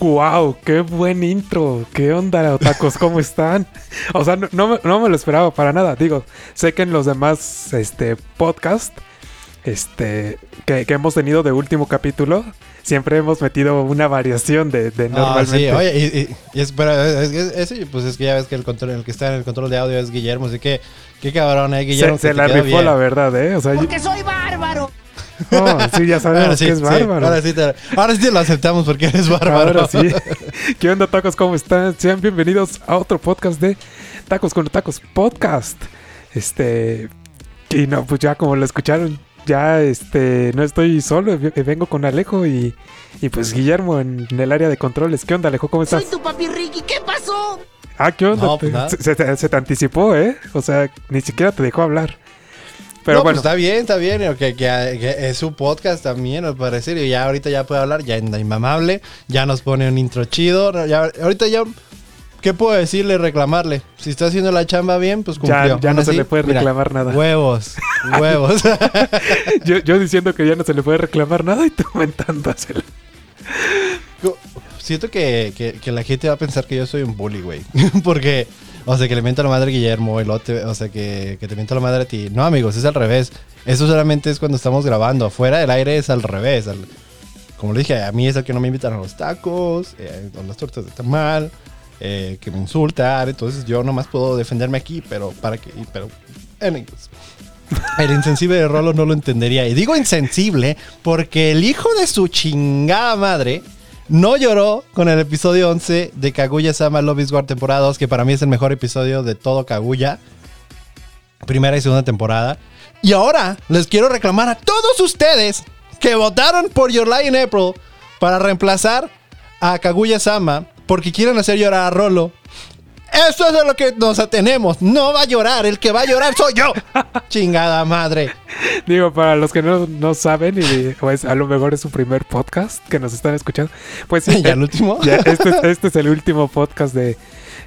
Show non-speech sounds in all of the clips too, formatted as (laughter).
¡Wow! ¡Qué buen intro! ¿Qué onda, tacos? ¿Cómo están? O sea, no, me lo esperaba para nada. Digo, sé que en los demás este, podcast este, que, hemos tenido de último capítulo, siempre hemos metido una variación de, de normalmente. sí, oye, y, y, es, pues es que ya ves que el, control, el que está en el control de audio es Guillermo, así que, qué cabrón, eh, Guillermo. Se, la rifó, la verdad, ¿eh? O sea, Porque soy bárbaro. (laughs) Oh, sí, ya sabemos que es bárbaro. ahora, sí te, ahora sí te lo aceptamos porque eres bárbaro. Ahora sí. (laughs) ¿Qué onda, tacos? ¿Cómo están? Sean bienvenidos a otro podcast de Tacos con Tacos Podcast. Este. Y no, pues ya como lo escucharon, ya este no estoy solo, vengo con Alejo y, y pues Guillermo en, el área de controles. ¿Qué onda, Alejo? ¿Cómo estás? Soy tu papi Ricky, ¿qué pasó? Ah, ¿qué onda? Pues se, te anticipó, ¿eh? O sea, ni siquiera te dejó hablar. Pero pues bueno. está bien, está bien. Que, es su podcast también, al parecer. Y ya ahorita ya puede hablar, ya en Inmamable. Ya nos pone un intro chido. Ya, ahorita ya. ¿Qué puedo decirle, reclamarle? Si está haciendo la chamba bien, pues cumplió. Ya, no se le puede reclamar nada. Huevos, (laughs) huevos. (laughs) yo, yo, diciendo que ya no se le puede reclamar nada y tú aumentándoselo. Siento que, que, que la gente va a pensar que yo soy un bully, güey. (laughs) Porque o sea, que le miento a la madre a Guillermo, el otro, o sea, que, que te miento a la madre a ti. No, amigos, es al revés. Eso solamente es cuando estamos grabando. Fuera del aire es al revés. como le dije, a mí es el que no me invitan a los tacos, eh, a las tortas de tamal, eh, que me insultan. Entonces yo nomás puedo defenderme aquí, pero para que. Pero. El insensible de Rolo no lo entendería. Y digo insensible porque el hijo de su chingada madre no lloró con el episodio 11 de Kaguya Sama Love is War temporada 2, que para mí es el mejor episodio de todo Kaguya. Primera y segunda temporada. Y ahora les quiero reclamar a todos ustedes que votaron por Your Lie April para reemplazar a Kaguya Sama porque quieren hacer llorar a Rolo eso es de lo que nos atenemos. No va a llorar. El que va a llorar soy yo. (laughs) Chingada madre. Digo, para los que no, saben, y pues a lo mejor es su primer podcast que nos están escuchando. Pues (laughs) sí. ¿Ya el último? Este, este, es el último podcast de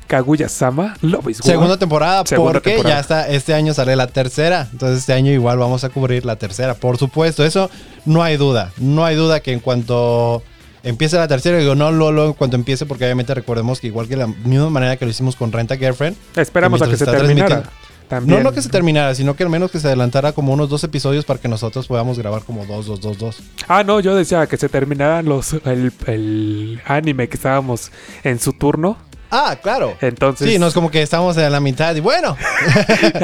Kaguya Sama. Segunda temporada, porque ya está. Este año sale la tercera. Entonces, este año igual vamos a cubrir la tercera. Por supuesto, eso no hay duda. No hay duda que en cuanto Empieza la tercera y digo, no, luego, cuando empiece, porque obviamente recordemos que igual que la misma manera que lo hicimos con Renta Girlfriend. Esperamos a que se terminara. No, no que se terminara, sino que al menos que se adelantara como unos dos episodios para que nosotros podamos grabar como dos, dos, dos, dos. Ah, no, yo decía que se terminaran los el, anime que estábamos en su turno. Ah, claro. Entonces. Sí, no es como que estamos en la mitad y bueno. (laughs)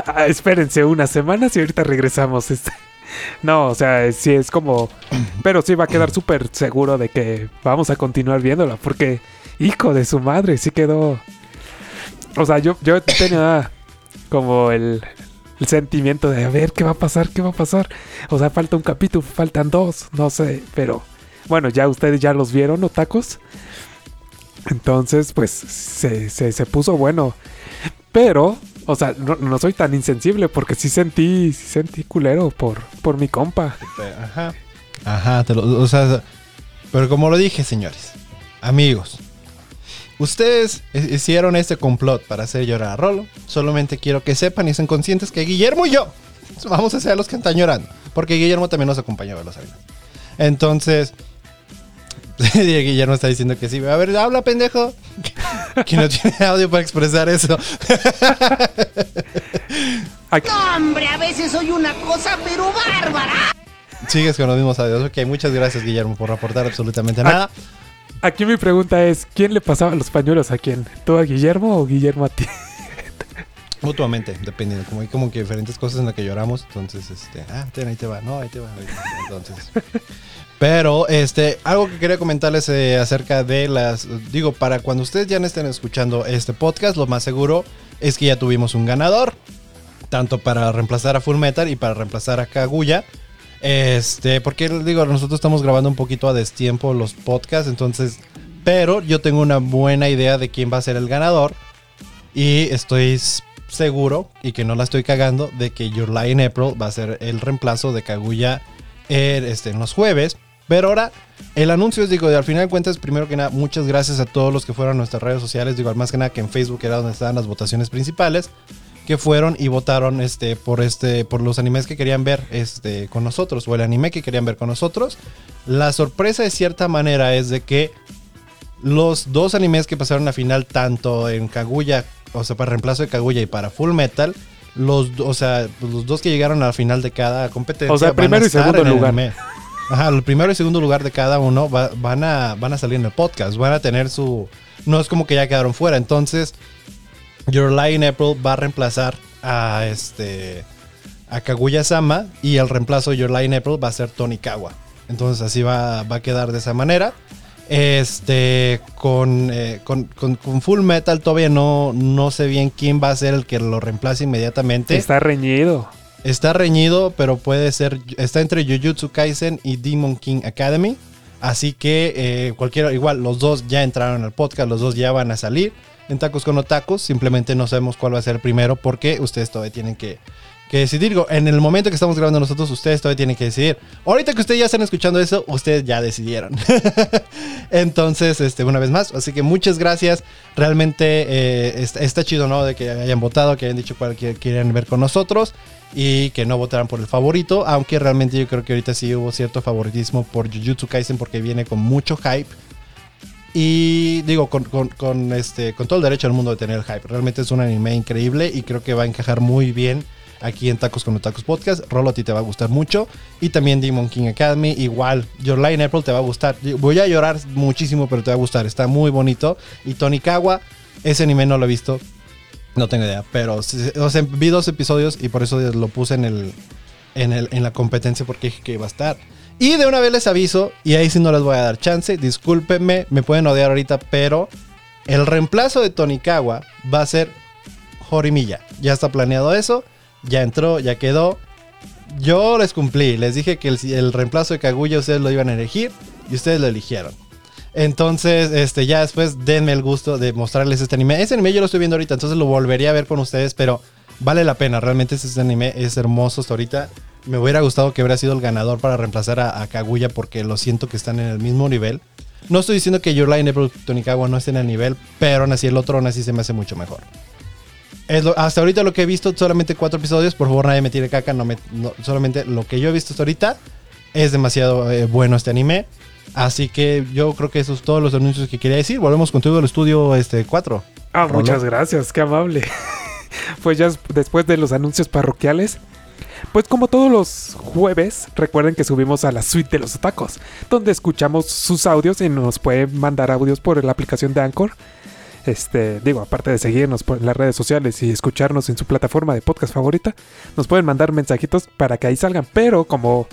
Ah, espérense unas semanas y ahorita regresamos. Este. (laughs) No, o sea, sí es como. Pero sí va a quedar súper seguro de que vamos a continuar viéndola. Porque, hijo de su madre, sí quedó. O sea, yo, yo tenía como el, el sentimiento de a ver qué va a pasar, qué va a pasar. O sea, falta un capítulo, faltan dos, no sé, pero bueno, ya ustedes ya los vieron, ¿no, tacos? Entonces, pues se, se, se puso bueno. Pero o sea, no, soy tan insensible porque sí sentí, sentí culero por, por mi compa. Ajá. Ajá, o sea, pero como lo dije, señores, amigos, ustedes hicieron este complot para hacer llorar a Rolo. Solamente quiero que sepan y sean conscientes que Guillermo y yo vamos a ser los que están llorando. Porque Guillermo también nos acompañó a los años. (laughs) Entonces, Guillermo está diciendo que sí. A ver, habla, pendejo. (laughs) que no tiene audio para expresar eso. (laughs) hombre, a veces soy una cosa, pero bárbara. Sigues con los mismos audios. Ok, muchas gracias, Guillermo, por reportar absolutamente nada. Aquí mi pregunta es: ¿quién le pasaba los pañuelos a quién? ¿Tú a Guillermo o Guillermo a ti? Mutuamente, dependiendo. Como hay como que diferentes cosas en las que lloramos. Entonces, este, ah, ahí te va, no, ahí te va. Entonces. Pero, este, algo que quería comentarles eh, acerca de las. Digo, para cuando ustedes ya no estén escuchando este podcast, lo más seguro es que ya tuvimos un ganador. Tanto para reemplazar a Full Metal y para reemplazar a Kaguya. Este, porque digo, nosotros estamos grabando un poquito a destiempo los podcasts, entonces. Pero yo tengo una buena idea de quién va a ser el ganador. Y estoy seguro, y que no la estoy cagando, de que Your Lie April va a ser el reemplazo de Kaguya en, este, en los jueves. Pero ahora, el anuncio es, digo, al final de cuentas, primero que nada, muchas gracias a todos los que fueron a nuestras redes sociales. Digo, más que nada que en Facebook era donde estaban las votaciones principales. Que fueron y votaron este, por, este, por los animes que querían ver este, con nosotros. O el anime que querían ver con nosotros. La sorpresa de cierta manera es de que los dos animes que pasaron a final, tanto en Kaguya, o sea, para reemplazo de Kaguya y para Full Metal, los, o sea, los dos que llegaron al final de cada competencia. O sea, van a primero y segundo el lugar. Ajá, el primero y segundo lugar de cada uno va- van, a, van a salir en el podcast, van a tener su... No es como que ya quedaron fuera, entonces Your Lie April va a reemplazar a este a Kaguya Sama y el reemplazo de Your Lie April va a ser Tonikawa. Entonces así va, va a quedar de esa manera. Este con, eh, con, con- con Full Metal todavía no, no sé bien quién va a ser el que lo reemplace inmediatamente. Está reñido. Está reñido, pero puede ser. Está entre Jujutsu Kaisen y Demon King Academy. Así que eh, cualquiera, igual, los dos ya entraron al podcast, los dos ya van a salir en Tacos con Otacos. Simplemente no sabemos cuál va a ser el primero porque ustedes todavía tienen que, que decidir. En el momento que estamos grabando nosotros, ustedes todavía tienen que decidir. Ahorita que ustedes ya están escuchando eso, ustedes ya decidieron. (laughs) Entonces, este, una vez más, así que muchas gracias. Realmente eh, está, chido, ¿no? De que hayan votado, que hayan dicho cuál qui- quieren ver con nosotros y que no votaran por el favorito, aunque realmente yo creo que ahorita sí hubo cierto favoritismo por Jujutsu Kaisen porque viene con mucho hype. Y digo, con, con- con, este, con todo el derecho del mundo de tener el hype. Realmente es un anime increíble y creo que va a encajar muy bien aquí en Tacos con Tacos Podcast. Rolo a ti te va a gustar mucho. Y también Demon King Academy, igual. Your Line April te va a gustar. Voy a llorar muchísimo, pero te va a gustar. Está muy bonito. Y Tonikawa, ese anime no lo he visto. No tengo idea, pero vi dos episodios y por eso lo puse en la competencia porque dije que iba a estar. Y de una vez les aviso, y ahí sí no les voy a dar chance, discúlpenme, me pueden odiar ahorita, pero el reemplazo de Tonikawa va a ser Jorimilla. Ya está planeado eso, ya entró, ya quedó. Yo les cumplí, les dije que el, el reemplazo de Kaguya ustedes lo iban a elegir y ustedes lo eligieron. Entonces, este, ya después denme el gusto de mostrarles este anime. Ese anime yo lo estoy viendo ahorita, entonces lo volvería a ver con ustedes, pero vale la pena. Realmente este anime es hermoso hasta ahorita. Me hubiera gustado que hubiera sido el ganador para reemplazar a, Kaguya porque lo siento que están en el mismo nivel. No estoy diciendo que Your Line April Tonikawa no esté en el nivel, pero aún así el otro aún así se me hace mucho mejor. Es lo- hasta ahorita lo que he visto, solamente cuatro episodios. Por favor, nadie me tire caca. No me, no- solamente lo que yo he visto hasta ahorita es demasiado eh, bueno este anime. Así que yo creo que esos son todos los anuncios que quería decir. Volvemos contigo al estudio este 4. Ah, Rolo. muchas gracias, qué amable. (laughs) pues ya es- después de los anuncios parroquiales, pues como todos los jueves, recuerden que subimos a la suite de los otacos, donde escuchamos sus audios y nos pueden mandar audios por la aplicación de Anchor. Este, digo, aparte de seguirnos por las redes sociales y escucharnos en su plataforma de podcast favorita, nos pueden mandar mensajitos para que ahí salgan, pero como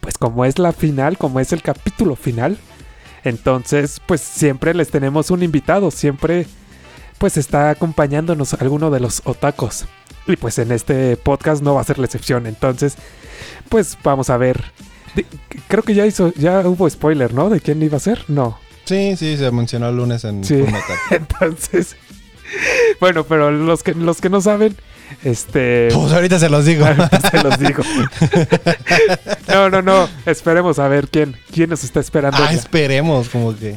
pues como es la final, como es el capítulo final, entonces pues siempre les tenemos un invitado, siempre pues está acompañándonos alguno de los otacos. Y pues en este podcast no va a ser la excepción. Entonces, pues vamos a ver. Creo que ya hizo, ya hubo spoiler, ¿no? De quién iba a ser. No. Sí, sí, se mencionó el lunes en Sí. (laughs) Entonces, bueno, pero los que los que no saben, este, Pues ahorita se los digo. (laughs) ahorita se los digo. (laughs) no, no, no. Esperemos a ver quién, quién nos está esperando. ah, ya. esperemos, como que.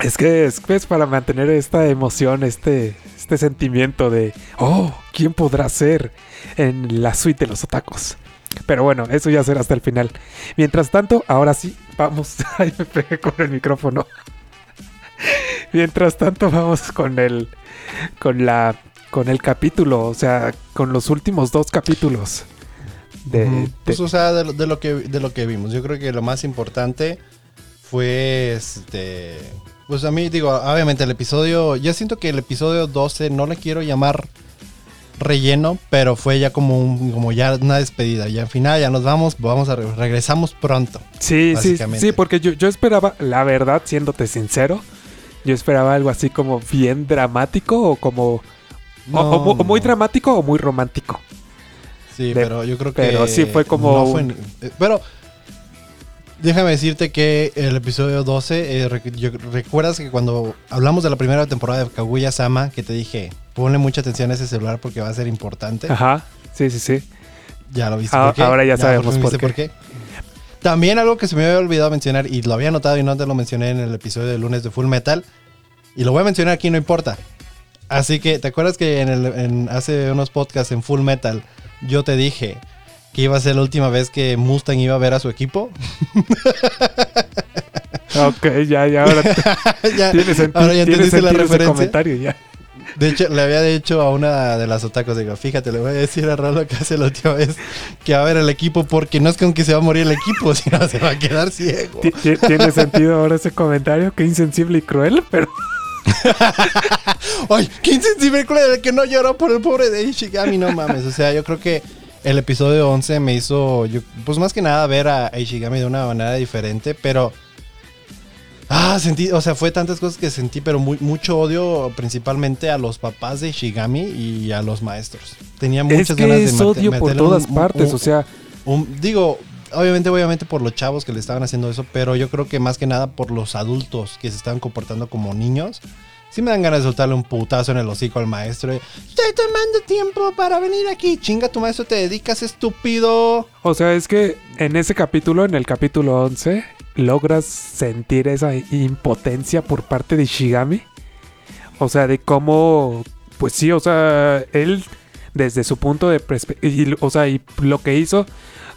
Es que es, es para mantener esta emoción, este, este sentimiento de, oh, ¿quién podrá ser en la suite de los otacos? Pero bueno, eso ya será hasta el final. Mientras tanto, ahora sí, vamos. (laughs) Ay, me pegué con el micrófono. Mientras tanto, vamos con el, con la, con el capítulo, o sea, con los últimos dos capítulos. De, Pues, o sea, de, lo- de lo que, de lo que vimos. Yo creo que lo más importante fue este. Pues a mí, digo, obviamente el episodio. Yo siento que el episodio 12 no le quiero llamar relleno, pero fue ya como un, como ya una despedida. Ya al final ya nos vamos, vamos a re- regresamos pronto. Sí, sí, sí, porque yo, yo esperaba, la verdad, siéndote sincero, yo esperaba algo así como bien dramático o como... o- o, mu- o muy no. dramático o muy romántico. Sí, De- pero yo creo que. pero sí fue como no fue eh, pero. Déjame decirte que el episodio 12, eh, rec- yo- recuerdas que cuando hablamos de la primera temporada de Kaguya Sama, que te dije, ponle mucha atención a ese celular porque va a ser importante. Ajá, sí, sí, sí. Ya lo viste. Ah, por qué? ahora ya sabemos viste por qué. También algo que se me había olvidado mencionar y lo había notado y no te lo mencioné en el episodio de lunes de Full Metal. Y lo voy a mencionar aquí, no importa. Así que, ¿te acuerdas que en el, en- hace unos podcasts en Full Metal yo te dije que iba a ser la última vez que Mustang iba a ver a su equipo? Ok, ya, ya, ahora (laughs) Ya, tiene, senti- ahora ya tiene entendiste la sentido ese referencia. comentario ya. De hecho, le había dicho a una de las otacos, digo, fíjate, le voy a decir a Ralo que hace la última vez que va a ver el equipo porque no es con que se va a morir el equipo, (laughs) sino se va a quedar ciego. Ti- ti- Tiene sentido ahora ese comentario, que insensible y cruel, pero (laughs) Ay, qué insensible cruel que no lloró por el pobre de Ishigami, no mames. O sea, yo creo que el episodio 11 me hizo, yo- pues más que nada ver a Ishigami de una manera diferente, pero... Ah, sentí, o sea, fue tantas cosas que sentí, pero muy- mucho odio principalmente a los papás de Ishigami y a los maestros. Tenía muchas es ganas que de es mete- odio por meterle todas un- partes, un- o sea, un- digo, obviamente, obviamente por los chavos que le estaban haciendo eso, pero yo creo que más que nada por los adultos que se estaban comportando como niños. Sí me dan ganas de soltarle un putazo en el hocico al maestro. Estoy tomando tiempo para venir aquí. Chinga, tu maestro te dedicas, estúpido. o sea, es que en ese capítulo, en el capítulo 11, logras sentir esa impotencia por parte de Ishigami. O sea, de cómo, pues sí, o sea, él desde su punto de perspectiva, o sea, y lo que hizo,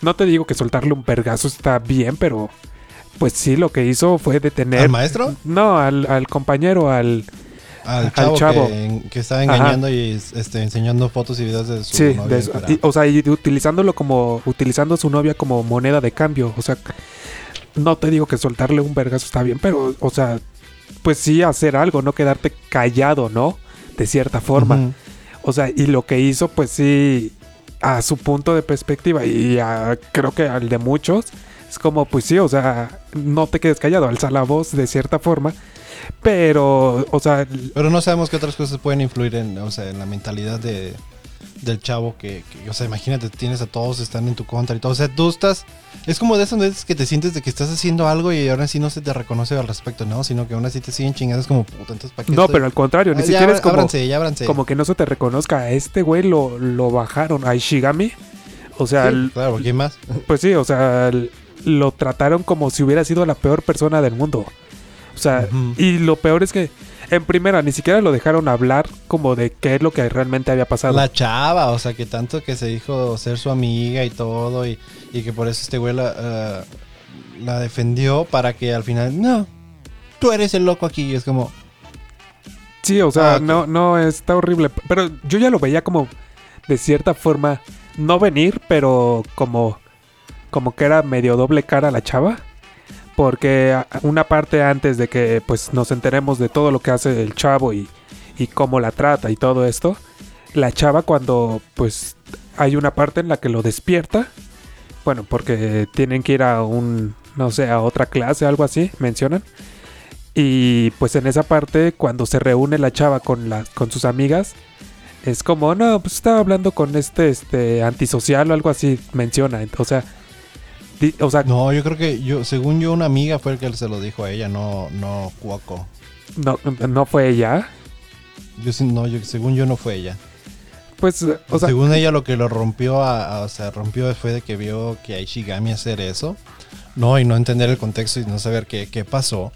no te digo que soltarle un pergazo está bien, pero pues sí, lo que hizo fue detener... ¿Al maestro? No, al, al compañero, al... Al Al chavo. Que, que estaba engañando y este, enseñando fotos y videos de su Sí, novia de y- o sea, y utilizándolo como, utilizando a su novia como moneda de cambio. O sea, no te digo que soltarle un vergazo está bien, pero, o sea, pues sí hacer algo, no quedarte callado, ¿no? De cierta forma. O sea, y lo que hizo, pues sí, a su punto de perspectiva y a- creo que al de muchos, es como, pues sí, o sea, no te quedes callado, alza la voz de cierta forma. Pero, o sea, Pero no sabemos qué otras cosas pueden influir en, o sea, en la mentalidad de, del chavo que, que, o sea, imagínate, tienes a todos, están en tu contra y todo. O sea, tú estás, es como de esas veces que te sientes de que estás haciendo algo y ahora sí no se te reconoce al respecto, ¿no? Sino que aún así te siguen chingando, es como, puta, entonces ¿para qué no, estoy? pero al contrario, ni Ah, siquiera es como... ábranse, ya ábranse. como que no se te reconozca. A este güey lo, lo bajaron, a Ishigami. O sea, Sí, el- claro, ¿quién más? pues sí, o sea, el- lo trataron como si hubiera sido la peor persona del mundo. O sea, y lo peor es que, en primera, ni siquiera lo dejaron hablar como de qué es lo que realmente había pasado. La chava, o sea, que tanto que se dijo ser su amiga y todo, y, y que por eso este güey la, eh, la defendió para que al final, no, tú eres el loco aquí. Y es como, Sí, o sea, Ah, no, no, está horrible. Pero yo ya lo veía como, de cierta forma, no venir, pero como, como que era medio doble cara la chava. Porque una parte antes de que pues nos enteremos de todo lo que hace el chavo y, y cómo la trata y todo esto, la chava cuando pues hay una parte en la que lo despierta, bueno, porque tienen que ir a un, no sé, a otra clase, algo así, mencionan. Y pues en esa parte, cuando se reúne la chava con, la, con sus amigas, es como, no, pues estaba hablando con este, este antisocial o algo así, menciona. O sea, o sea no, no, yo creo que yo, según yo, una amiga fue el que se lo dijo a ella, no, no Cuoco. no, fue ella. Yo, sí- no, yo, según yo, no fue ella. Pues, o sea, según ella, lo que lo rompió, a, a- o sea, rompió fue de que vio que a Ishigami hacer eso. No, y no entender el contexto y no saber qué, qué pasó.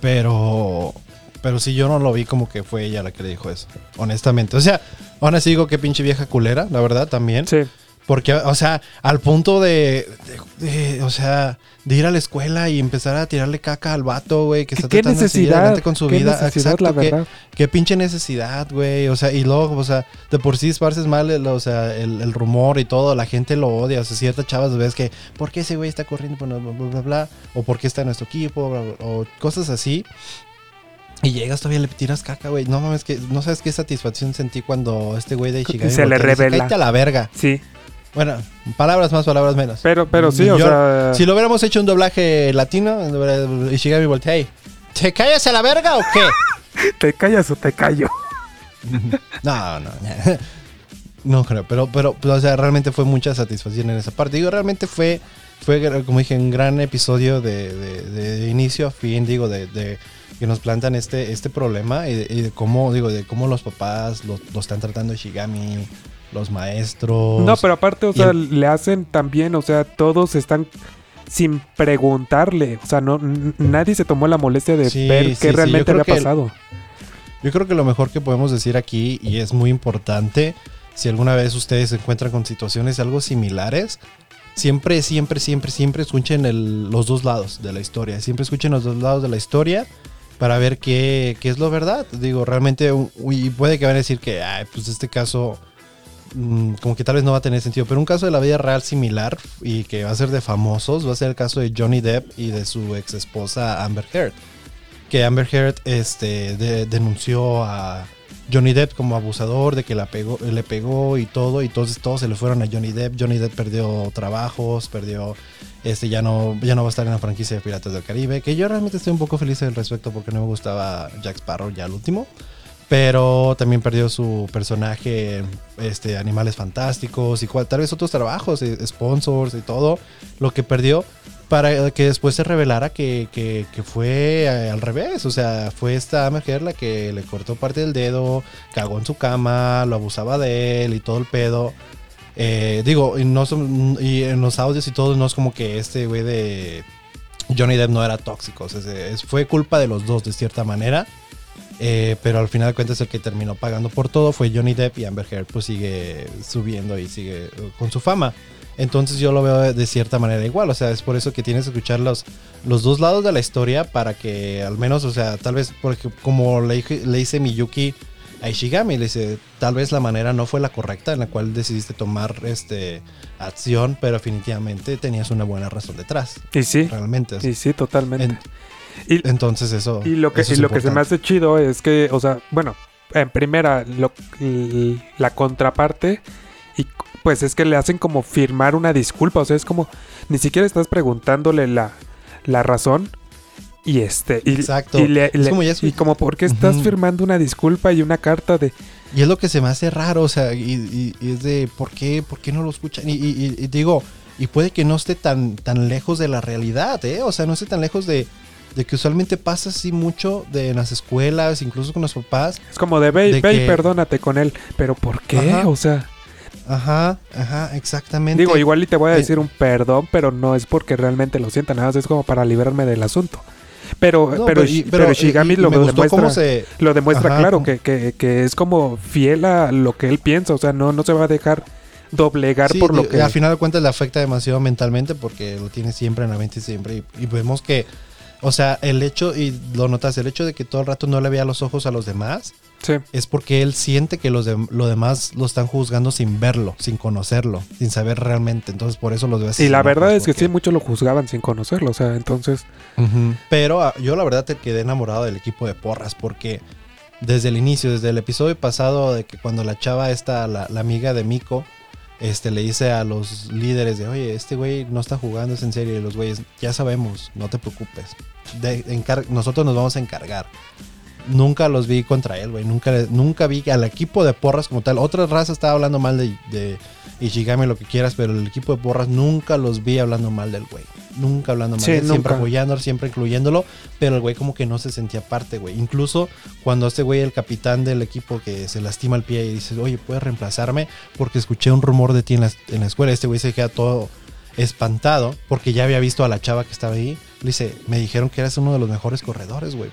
Pero, pero sí, yo no lo vi como que fue ella la que le dijo eso. Honestamente. O sea, aún así digo que pinche vieja culera, la verdad, también. sí. Porque, o sea, al punto de, de- de, o sea, de ir a la escuela y empezar a tirarle caca al vato, güey, que está ¿Qué tratando de seguir necesidad? adelante con su ¿Qué vida. necesidad, Exacto, la verdad? Qué pinche necesidad, güey. O sea, y luego, o sea, de por sí esparces mal el, o sea, el, el rumor y todo. La gente lo odia. O sea, ciertas chavas ves que, ¿por qué ese güey está corriendo? Bla, bla, bla, bla, bla. O ¿por qué está en nuestro equipo? Bla, bla, o cosas así. Y llegas todavía le tiras caca, güey. No mames, que no sabes qué satisfacción sentí cuando este güey de Ishigami Se le revela. "Cállate a la verga. Sí, Bueno, palabras más, palabras menos. pero, pero sí, Y o sea... Si lo hubiéramos hecho un doblaje latino, Ishigami voltea y... ¿Te callas a la verga o qué? (laughs) ¿Te callas o te callo? (laughs) No, no. (laughs) No creo, pero, pero, pero, o sea, realmente fue mucha satisfacción en esa parte. Digo, realmente fue, fue como dije, un gran episodio de, de- de inicio a fin, digo, de, de que nos plantan este, este problema y de, y de cómo, digo, de cómo los papás lo, lo están tratando Shigami, los maestros. No, pero aparte, o sea, el- le hacen también, o sea, todos están sin preguntarle. O sea, no, nadie se tomó la molestia de Sí, ver sí, qué realmente había que el- pasado. Yo creo que lo mejor que podemos decir aquí, y es muy importante, si alguna vez ustedes se encuentran con situaciones algo similares, siempre, siempre, siempre, siempre escuchen el- los dos lados de la historia. Siempre escuchen los dos lados de la historia para ver qué, qué es lo verdad. Digo, realmente, y puede que van a decir que, ay, pues este caso, como que tal vez no va a tener sentido, pero un caso de la vida real similar y que va a ser de famosos, va a ser el caso de Johnny Depp y de su ex esposa Amber Heard. Que Amber Heard este, de- denunció a Johnny Depp como abusador, de que le pegó y todo, y entonces todos se le fueron a Johnny Depp. Johnny Depp perdió trabajos, perdió, este, ya no, ya no va a estar en la franquicia de Piratas del Caribe, que yo realmente estoy un poco feliz al respecto porque no me gustaba Jack Sparrow ya al último. Pero también perdió su personaje, este, Animales Fantásticos y tal vez otros trabajos, eh, sponsors y todo, lo que perdió para que después se revelara que, que- fue al revés. O sea, fue esta mujer la que le cortó parte del dedo, cagó en su cama, lo abusaba de él y todo el pedo. Eh, digo, y, y en los audios y todo, no es como que este güey de Johnny Depp no era tóxico. O sea, fue culpa de los dos de cierta manera. Eh, pero al final de cuentas el que terminó pagando por todo fue Johnny Depp y Amber Heard pues sigue subiendo y sigue eh, con su fama. Entonces yo lo veo de, cierta manera igual, o sea, es por eso que tienes que escuchar los, los dos lados de la historia para que al menos, o sea, tal vez, porque como le, le dice Miyuki a Ishigami, le dice, tal vez la manera no fue la correcta en la cual decidiste tomar este acción, pero definitivamente tenías una buena razón detrás, Y sí, realmente. y sí, totalmente. En- y, entonces eso... y lo que, eso y lo que se me hace chido es que, o sea, bueno, en primera, lo- la contraparte, y pues es que le hacen como firmar una disculpa, o sea, es como, ni siquiera estás preguntándole la, la razón. Y este, y, Exacto. y, le- como ya y como, ¿por qué estás firmando una disculpa y una carta de, Y es lo que se me hace raro, o sea, y, y- es de por qué, por qué no lo escuchan. Y digo, y puede que no esté tan, tan lejos de la realidad, ¿eh? O sea, no esté tan lejos de, de que usualmente pasa así mucho de en las escuelas, incluso con los papás. es como de, ve, De ve y perdónate con él, pero ¿por qué? Ajá. O sea... Ajá, ajá, exactamente. Digo, igual y te voy a Eh, decir un perdón, pero no es porque realmente lo sienta, nada más es como para librarme del asunto. Pero, No, pero, pero Shigami y lo, me gustó demuestra, se... lo demuestra Ajá, claro, que, que, que es como fiel a lo que él piensa, o sea, no, no se va a dejar doblegar Sí, por lo que... A final de cuentas le afecta demasiado mentalmente porque lo tiene siempre en la mente siempre. Y, y vemos que, o sea, el hecho, y lo notas, el hecho de que todo el rato no le vea los ojos a los demás, Sí. es porque él siente que los de, lo demás lo están juzgando sin verlo, sin conocerlo, sin saber realmente. Entonces por eso los ve así. Y la verdad es que porque- sí, muchos lo juzgaban sin conocerlo, o sea, entonces... Pero ah, yo la verdad te quedé enamorado del equipo de porras porque desde el inicio, desde el episodio pasado de que cuando la chava esta, la, la amiga de Miko, este le dice a los líderes de, oye, este güey no está jugando, es en serio, y los güeyes, ya sabemos, no te preocupes, nosotros nos vamos a encargar. Nunca los vi contra él, güey. Nunca, nunca vi al equipo de porras como tal. Otra raza estaba hablando mal de Ishigami, lo que quieras, pero el equipo de porras nunca los vi hablando mal del güey. Nunca hablando mal Sí, de él, siempre apoyándolo, siempre incluyéndolo. Pero el güey como que no se sentía parte, güey. Incluso cuando este güey, el capitán del equipo, que se lastima el pie y dice, oye, ¿puedes reemplazarme? Porque escuché un rumor de ti en la, en la escuela. Este güey se queda todo espantado porque ya había visto a la chava que estaba ahí. Le dice, me dijeron que eras uno de los mejores corredores, güey.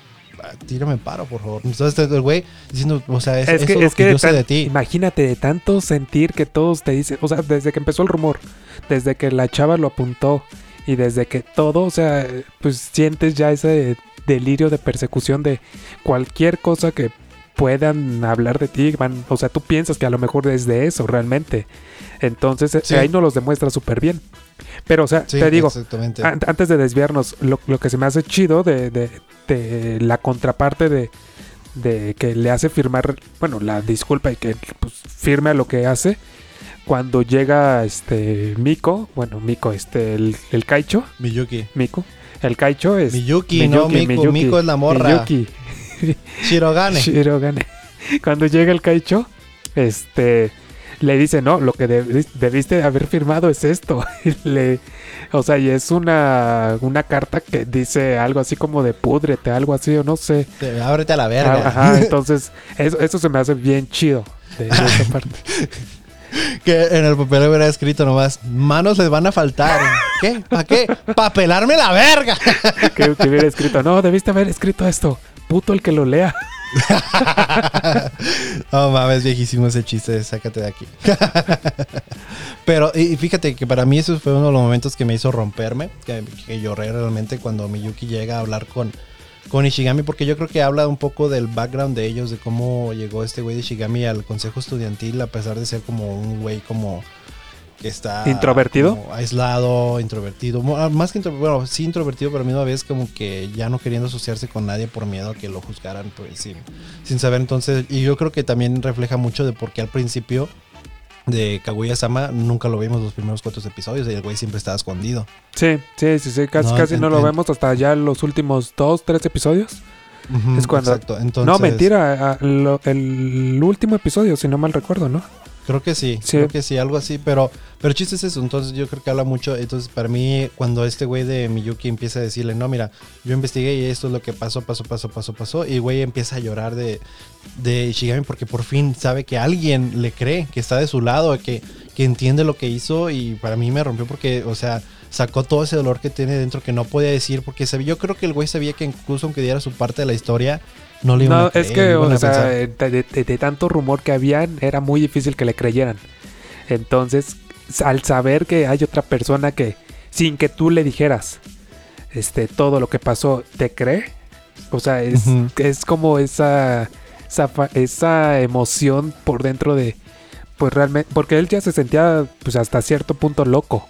Tírame paro, por favor. Entonces el güey diciendo, o sea, es, Es eso que, es lo que yo sé de ti. imagínate de tanto sentir que todos te dicen, o sea, desde que empezó el rumor, desde que la chava lo apuntó y desde que todo, o sea, pues sientes ya ese delirio de persecución de cualquier cosa que puedan hablar de ti, van, o sea, tú piensas que a lo mejor es de eso realmente. Entonces, Sí. ahí no los demuestra súper bien. Pero, o sea, Sí, te digo, an- antes de desviarnos, lo, lo que se me hace chido de, de- de la contraparte de, de que le hace firmar, bueno, la disculpa y que pues, firme a lo que hace, cuando llega este Miko, bueno, Miko, este, el, el Kaicho, Miyuki. Miko, el Kaicho es... Miyuki, no, Miko. Miko es la morra. Miyuki. Shirogane. (laughs) Shirogane. Cuando llega el Kaicho, este le dice, no, lo que debis- debiste haber firmado es esto. (laughs) Y le, o sea, y es una, una carta que dice algo así como de púdrete, algo así, o no sé. Te- Ábrete a la verga. Ah, Ajá, (laughs) entonces, eso, eso se me hace bien chido de, de esa parte. (laughs) que en el papel hubiera escrito nomás, manos les van a faltar. ¿Qué? ¿Para qué? ¡Para pelarme la verga! Que, que hubiera escrito, no, debiste haber escrito esto. Puto el que lo lea. (laughs) no mames, viejísimo ese chiste, sácate de aquí. (laughs) Pero y fíjate que para mí eso fue uno de los momentos que me hizo romperme, que, lloré realmente cuando Miyuki llega a hablar con, con Ishigami, porque yo creo que habla un poco del background de ellos, de cómo llegó este güey de Ishigami al consejo estudiantil, a pesar de ser como un güey como está ¿Introvertido? aislado, introvertido, ah, más que introvertido, bueno, sí introvertido, pero a la misma vez como que ya no queriendo asociarse con nadie por miedo a que lo juzgaran, pues sin, sin saber entonces, y yo creo que también refleja mucho de por qué al principio de Kaguya-sama nunca lo vimos los primeros cuatro episodios y el güey siempre estaba escondido. Sí, sí, sí, sí. Casi No, casi no lo vemos hasta ya los últimos dos, tres episodios. Es cuando- Exacto, entonces... No, mentira. a- lo- el último episodio, si no mal recuerdo, ¿no? Creo que sí, Sí. creo que sí, algo así, pero, pero el chiste es eso, entonces yo creo que habla mucho, entonces para mí cuando este güey de Miyuki empieza a decirle, no, mira, yo investigué y esto es lo que pasó, pasó, pasó, pasó, pasó, y güey empieza a llorar de, de Ishigami porque por fin sabe que alguien le cree, que está de su lado, que, que entiende lo que hizo y para mí me rompió porque, o sea, sacó todo ese dolor que tiene dentro que no podía decir porque sabía, yo creo que el güey sabía que incluso aunque diera su parte de la historia, no le iban No, a creer, es que, o sea, pensar- de, de- de- de tanto rumor que habían, era muy difícil que le creyeran. Entonces, al saber que hay otra persona que, sin que tú le dijeras este, todo lo que pasó, te cree, o sea, es, es como esa, esa, esa emoción por dentro de, pues realmente, porque él ya se sentía, pues hasta cierto punto loco.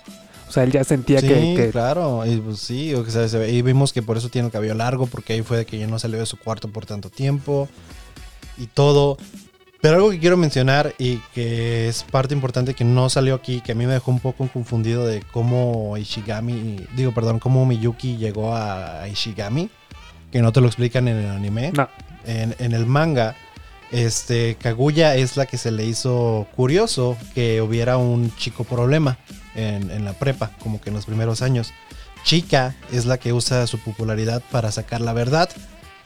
O sea, él ya sentía Sí, que, que- claro, y pues sí, o sea, y vimos que por eso tiene el cabello largo, porque ahí fue de que ya no salió de su cuarto por tanto tiempo y todo. Pero algo que quiero mencionar y que es parte importante que no salió aquí, que a mí me dejó un poco confundido de cómo Ishigami, digo, perdón, cómo Miyuki llegó a, a Ishigami, que no te lo explican en el anime. no, En, en el manga, este, Kaguya es la que se le hizo curioso que hubiera un chico problema en, en la prepa, como que en los primeros años. Chica es la que usa su popularidad para sacar la verdad.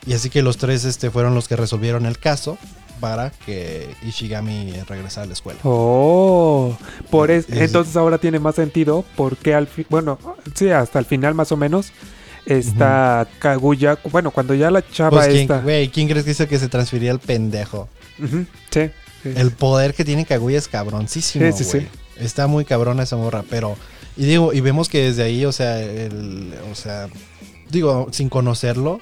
Y así que los tres este, fueron los que resolvieron el caso para que Ishigami regresara a la escuela. Oh, por es- Es- entonces ahora tiene más sentido porque al fin, bueno, sí, hasta el final más o menos está Kaguya, bueno, cuando ya la chava Pues, ¿quién, esta, güey, ¿quién crees que hizo que se transfiriera el pendejo? Sí, sí. El poder que tiene Kaguya es cabroncísimo, Sí, sí, sí. Está muy cabrona esa morra, pero... Y digo, y vemos que desde ahí, o sea, el, o sea, digo, sin conocerlo,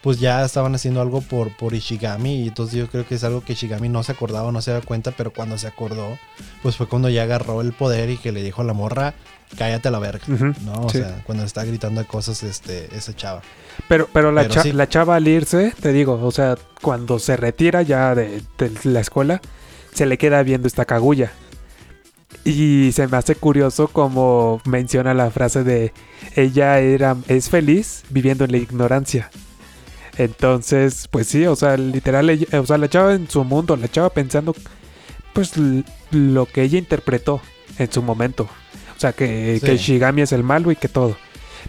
pues ya estaban haciendo algo por, por Ishigami. Y entonces yo creo que es algo que Ishigami no se acordaba, no se da cuenta, pero cuando se acordó, pues fue cuando ya agarró el poder y que le dijo a la morra, cállate a la verga. ¿No? O sí. sea, cuando está gritando cosas, este, esa chava. Pero, pero, la, Pero cha- sí. la chava al irse, te digo, o sea, cuando se retira ya de, de la escuela, se le queda viendo esta Kaguya. Y se me hace curioso como menciona la frase de ella era es feliz viviendo en la ignorancia. Entonces, pues sí, o sea, literal, ella- o sea, la chava en su mundo, la chava pensando, pues lo que ella interpretó en su momento. O sea, que, Sí. que Shigami es el malo y que todo.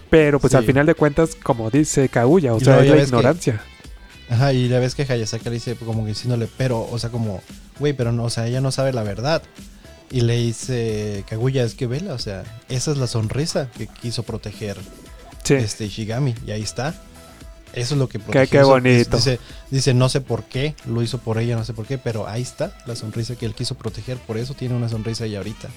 Pero pues Sí. al final de cuentas, como dice Kaguya, o Y sea, es la que- ignorancia. Ajá, y la vez que Hayasaka le dice como que diciéndole, pero, o sea, como, güey, pero no, o sea, ella no sabe la verdad. Y le dice, Kaguya, es que vela, o sea, esa es la sonrisa que quiso proteger Sí. este Ishigami, y ahí está. Eso es lo que protegió. qué bonito. Dice, dice, no sé por qué, lo hizo por ella, no sé por qué, pero ahí está la sonrisa que él quiso proteger, por eso tiene una sonrisa ella ahorita.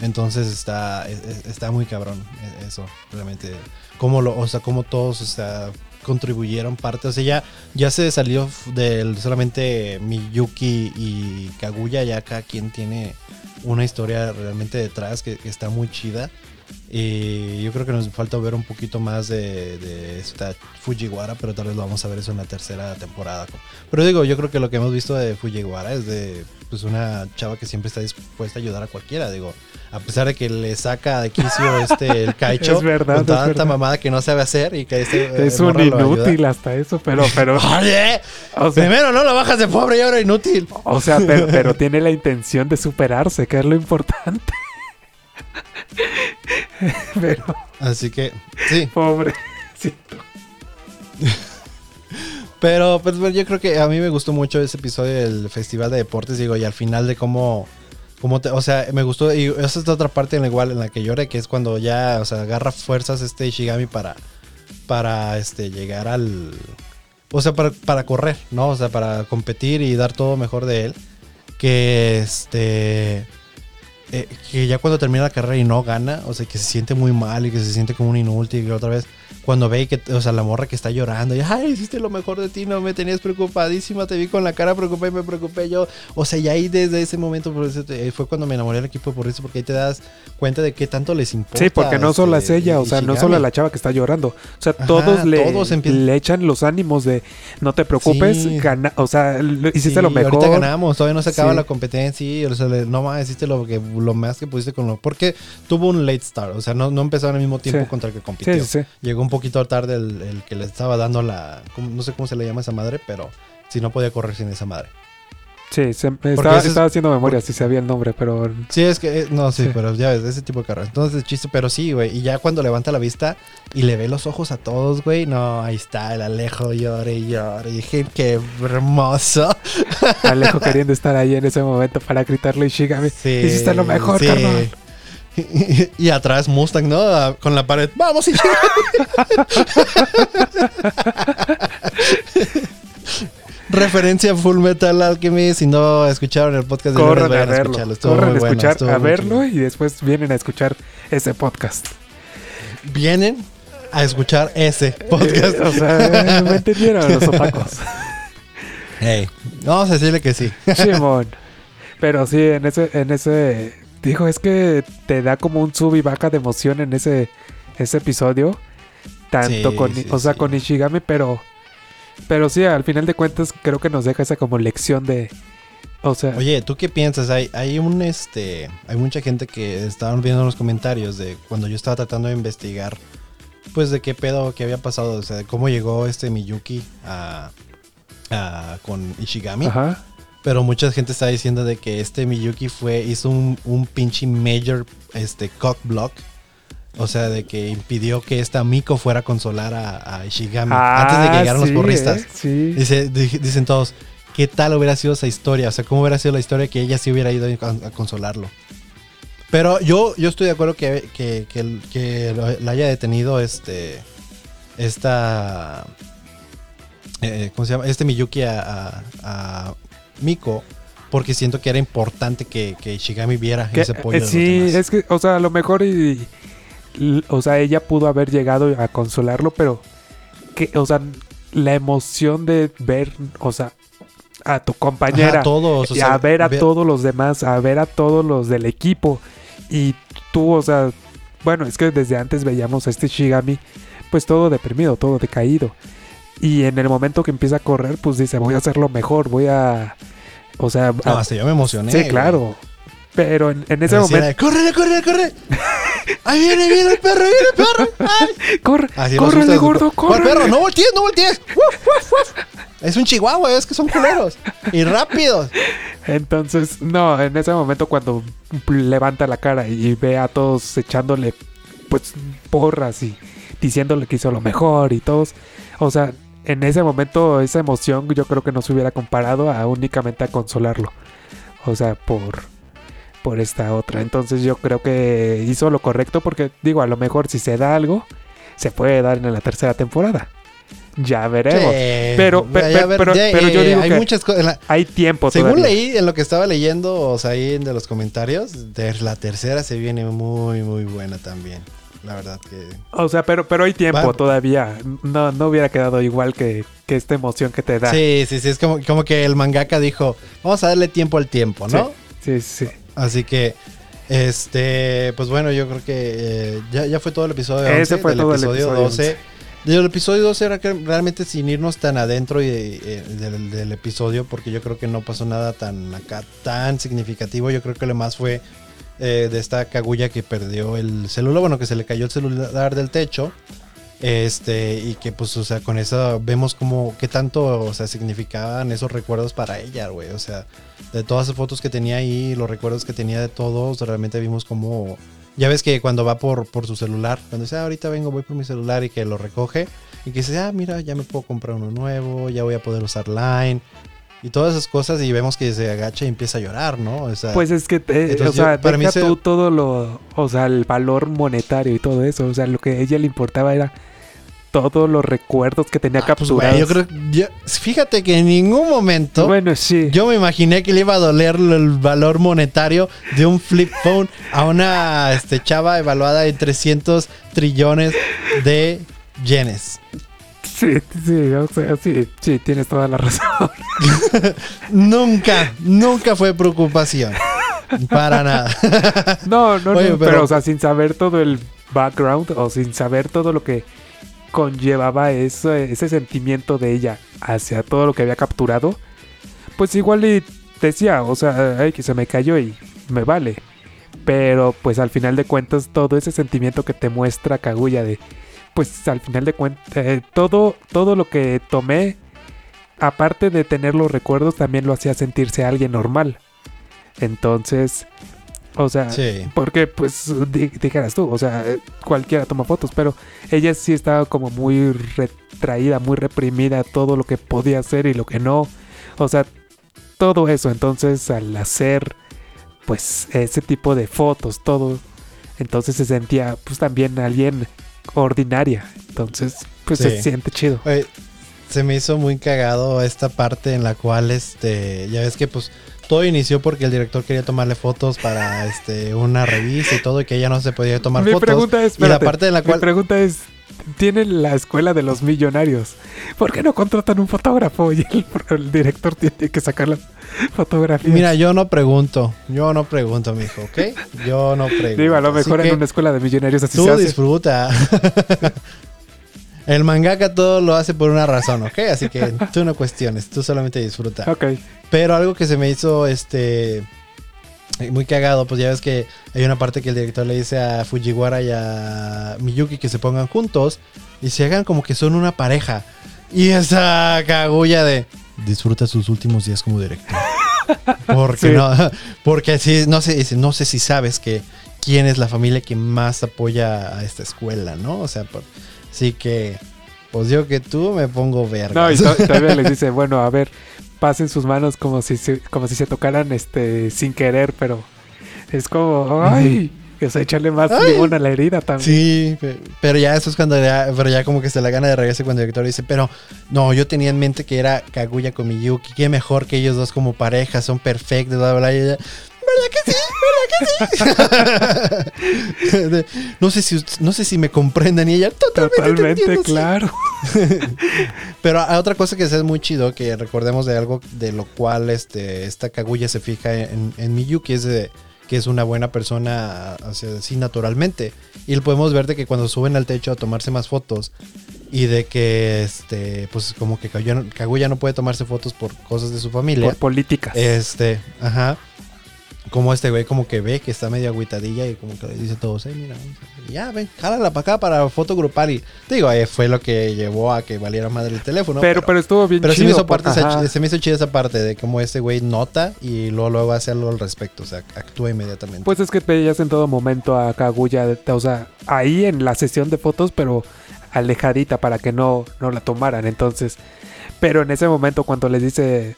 Entonces está, es- es- está muy cabrón e- eso, realmente. Cómo lo, o sea, cómo todos o sea, contribuyeron parte. O sea, ya, ya se salió del solamente Miyuki y Kaguya, ya cada quien tiene una historia realmente detrás que, está muy chida. Y yo creo que nos falta ver un poquito más de, de esta Fujiwara, pero tal vez lo vamos a ver eso en la tercera temporada. Pero digo, yo creo que lo que hemos visto de Fujiwara es de pues una chava que siempre está dispuesta a ayudar a cualquiera, digo. A pesar de que le saca de quicio (laughs) este el caicho Es verdad, con es tanta verdad. mamada que no sabe hacer y que este es eh, un lo ayuda. inútil hasta eso, pero, pero, (laughs) (laughs) Oye, o sea, primero no lo bajas de pobre y ahora inútil. o sea, pero, pero tiene la intención de superarse, que es lo importante. pero, Así que, sí. pobre. Pero pues yo creo que a mí me gustó mucho ese episodio del Festival de Deportes, digo, y al final de cómo, cómo te, o sea, me gustó, y esa es otra parte en la igual en la que lloré, que es cuando ya, o sea, agarra fuerzas este Ishigami para, para este, llegar al, o sea, para, para correr, ¿no? O sea, para competir y dar todo mejor de él. Que este. eh, que ya cuando termina la carrera y no gana, o sea, que se siente muy mal y que se siente como un inútil y otra vez, cuando ve que, o sea, la morra que está llorando y, ay, hiciste lo mejor de ti, no me tenías preocupadísima, te vi con la cara preocupada y me preocupé yo. O sea, y ahí desde ese momento por eso te- fue cuando me enamoré del equipo de Porrizo porque ahí te das cuenta de qué tanto les importa. Sí, porque no solo es este, ella, o sea, no solo la chava que está llorando. O sea, Ajá, todos, le, todos empiezan- le echan los ánimos de no te preocupes, Sí. gana, o sea, hiciste Sí, lo mejor. Ahorita ganamos, todavía no se acaba Sí. la competencia. y, o sea, no más, hiciste lo, que, lo más que pudiste con lo. Porque tuvo un late start, o sea, no, no empezaron al mismo tiempo contra el que compitió. Sí, sí, sí. Llegó un poquito tarde el, el que le estaba dando la. No sé cómo se le llama esa madre, pero si no podía correr sin esa madre. Sí, se- estaba, ese es- estaba haciendo memoria si sabía el nombre, pero Sí, es que. eh, no, sí, Sí. pero ya ves, ese tipo de carreras. Entonces, chiste, pero sí, güey. Y ya cuando levanta la vista y le ve los ojos a todos, güey. No, ahí está, el Alejo llore y llore. Y dije, qué hermoso. Alejo queriendo estar ahí en ese momento para gritarle Ishigami. Sí, Hiciste lo mejor, sí. carnal. Y, atrás Mustang, ¿no? Con la pared. ¡Vamos, y (laughs) Referencia a Full Metal Alchemist. Si no escucharon el podcast de Corran a vayan verlo. Corran a bueno, escuchar, a verlo y después vienen a escuchar ese podcast. Vienen a escuchar ese podcast. Eh, o sea, me entendieron los otacos. Hey, (laughs) vamos a decirle que sí. Simón. Pero sí, en ese, en ese. Digo, es que te da como un sub y baja de emoción en ese, ese episodio. Tanto Sí, con, sí, o sea, sí. con Ishigami, pero. Pero sí, al final de cuentas, creo que nos deja esa como lección de. O sea, Oye, ¿tú qué piensas? Hay, hay un este. Hay mucha gente que estaban viendo en los comentarios de cuando yo estaba tratando de investigar. Pues de qué pedo que había pasado. O sea, de cómo llegó este Miyuki a. a- con Ishigami. ajá. Pero mucha gente está diciendo de que este Miyuki fue. hizo un, un pinche major este cock block. O sea, de que impidió que esta Miko fuera a consolar a, a Ishigami antes de que Ah, llegaran sí, los porristas. eh, sí. Dice, di- dicen todos, ¿qué tal hubiera sido esa historia? O sea, ¿cómo hubiera sido la historia que ella sí hubiera ido a, a consolarlo? Pero yo, yo estoy de acuerdo que, que, que, la haya detenido este. Esta. eh, ¿Cómo se llama? Este Miyuki a Miko. Porque siento que era importante que, que Shigami viera Que- ese apoyo eh, de los sí, demás. es que, o sea, a lo mejor y, y- o sea, ella pudo haber llegado a consolarlo, pero que, o sea, la emoción de ver, o sea, a tu compañera, Ajá, todos. o y sea, a ver a todos los demás, a ver a todos los del equipo y tú, o sea, bueno, es que desde antes veíamos a este Shigami, pues todo deprimido, todo decaído. Y en el momento que empieza a correr, pues dice, voy a hacerlo mejor, voy a, o sea, No, a- hasta yo me emocioné. sí, güey. claro. Pero en, en ese Pero momento, de, ¡Corre, corre, corre! (laughs) ¡Ahí viene, viene el perro, viene el perro! ¡Ay! corre, Así córrele, asustas. gordo, ¿Cuál corre. perro? No voltees, no voltees. (laughs) Uf, uf, uf. Es un chihuahua, es que son culeros. Y rápidos. Entonces, no, en ese momento cuando levanta la cara y ve a todos echándole pues porras y diciéndole que hizo lo mejor y todos, o sea, en ese momento esa emoción yo creo que no se hubiera comparado a únicamente a consolarlo. O sea, por por esta otra. Entonces yo creo que hizo lo correcto porque digo, a lo mejor si se da algo se puede dar en la tercera temporada. Ya veremos. Sí. Pero- ya ver- pero- ya, pero yo digo hay que- muchas cosas. en la- Hay tiempo Según todavía. leí en lo que estaba leyendo, o sea, ahí de los comentarios, de la tercera se viene muy, muy buena también. La verdad que. O sea, pero, pero hay tiempo Va. todavía. No, no hubiera quedado igual que, que esta emoción que te da. Sí, sí, sí. Es como, como que el mangaka dijo: Vamos a darle tiempo al tiempo, ¿no? Sí, sí, sí. Así que, este, pues bueno, yo creo que eh, ya, ya fue todo el episodio Ese 11, fue del todo el episodio episodio 12. Del episodio 12 era que realmente sin irnos tan adentro y, eh, del, del episodio, porque yo creo que no pasó nada tan acá, tan significativo. Yo creo que lo más fue eh, de esta Kaguya que perdió el celular, bueno, que se le cayó el celular del techo. Este, y que pues, o sea, con eso vemos como qué tanto, o sea, significaban esos recuerdos para ella, güey. O sea, de todas las fotos que tenía ahí, los recuerdos que tenía de todos, realmente vimos como... Ya ves que cuando va por, por su celular, cuando dice, ah, ahorita vengo, voy por mi celular y que lo recoge, y que dice, ah, mira, ya me puedo comprar uno nuevo, ya voy a poder usar Line, y todas esas cosas, y vemos que se agacha y empieza a llorar, ¿no? O sea, Pues es que, eh, o sea, yo- para mí se- todo lo, o sea, el valor monetario y todo eso. O sea, lo que a ella le importaba era todos los recuerdos que tenía Ah, pues, capturados. yo creo yo- fíjate que en ningún momento Bueno, sí. yo me imaginé que le iba a doler el valor monetario de un flip phone a una este, chava evaluada en 300 trillones de yenes. Sí, sí, o sea, sí, sí, tienes toda la razón. (laughs) Nunca, nunca fue preocupación. Para nada. No, no, Oye, no, pero- pero, o sea, sin saber todo el background o sin saber todo lo que conllevaba ese, ese sentimiento de ella hacia todo lo que había capturado, pues igual y decía, o sea, ay, que se me cayó y me vale. Pero pues al final de cuentas todo ese sentimiento que te muestra Kaguya de, pues al final de cuentas, eh, todo, todo lo que tomé, aparte de tener los recuerdos, también lo hacía sentirse alguien normal. Entonces, o sea, Sí. porque, pues, di- dijeras tú, o sea, cualquiera toma fotos, pero ella sí estaba como muy retraída, muy reprimida, todo lo que podía hacer y lo que no. O sea, todo eso. Entonces, al hacer, pues, ese tipo de fotos, todo, entonces se sentía, pues, también alguien ordinaria. Entonces, pues, Sí. se siente chido. Oye, se me hizo muy cagado esta parte en la cual, este, ya ves que pues todo inició porque el director quería tomarle fotos para este una revista y todo y que ella no se podía tomar Mi fotos. pregunta es, y la parte en la mi cual pregunta es, tienen la escuela de los millonarios. ¿Por qué no contratan un fotógrafo (laughs) y el, el director tiene que sacar las fotografías? Mira, yo no pregunto, yo no pregunto, mijo, ¿ok? Yo no pregunto. (laughs) Digo, a lo mejor en una escuela de millonarios así Tú se hace. disfruta. (laughs) El mangaka todo lo hace por una razón, ¿ok? Así que tú no cuestiones, tú solamente disfruta. Ok. Pero algo que se me hizo este muy cagado, pues ya ves que hay una parte que el director le dice a Fujiwara y a Miyuki que se pongan juntos y se hagan como que son una pareja. Y esa cagulla de disfruta sus últimos días como director. (laughs) Porque Sí. no, porque sí, no sé, no sé si sabes que quién es la familia que más apoya a esta escuela, ¿no? O sea, por- así que pues yo que tú me pongo verga. No, y to- todavía les dice, bueno, a ver, pasen sus manos como si se, como si se tocaran este sin querer, pero es como, ay, o sea, echarle más Ay. limón a la herida también. Sí, pe- pero ya eso es cuando ya, pero ya como que se la gana de regreso cuando el director dice, pero no, yo tenía en mente que era Kaguya con Miyuki, qué mejor que ellos dos como pareja, son perfectos, bla, bla, bla. ¿verdad que sí? (laughs) No sé si no sé si me comprenden y ella totalmente, te Totalmente, entiendo, sí". claro. (laughs) Pero hay otra cosa que es muy chido, que recordemos de algo de lo cual este, esta Kaguya se fija en, en Miyuki, es de, que es una buena persona así, así naturalmente. Y lo podemos ver de que cuando suben al techo a tomarse más fotos y de que este pues como que Kaguya, Kaguya no puede tomarse fotos por cosas de su familia. Por políticas. Este, ajá. Como este güey como que ve que está medio agüitadilla y como que le dice a todos, eh, mira, ya ven, jálala para acá para foto grupal y digo, eh, fue lo que llevó a que valiera madre el teléfono. pero, pero estuvo bien pero se chido. me hizo parte, esa- ajá. se me hizo chida esa parte de cómo este güey nota y luego, luego hace algo al respecto, o sea, actúa inmediatamente. Pues es que veías en todo momento a Kaguya, o sea, ahí en la sesión de fotos, pero alejadita para que no, no la tomaran. Entonces, pero en ese momento cuando les dice,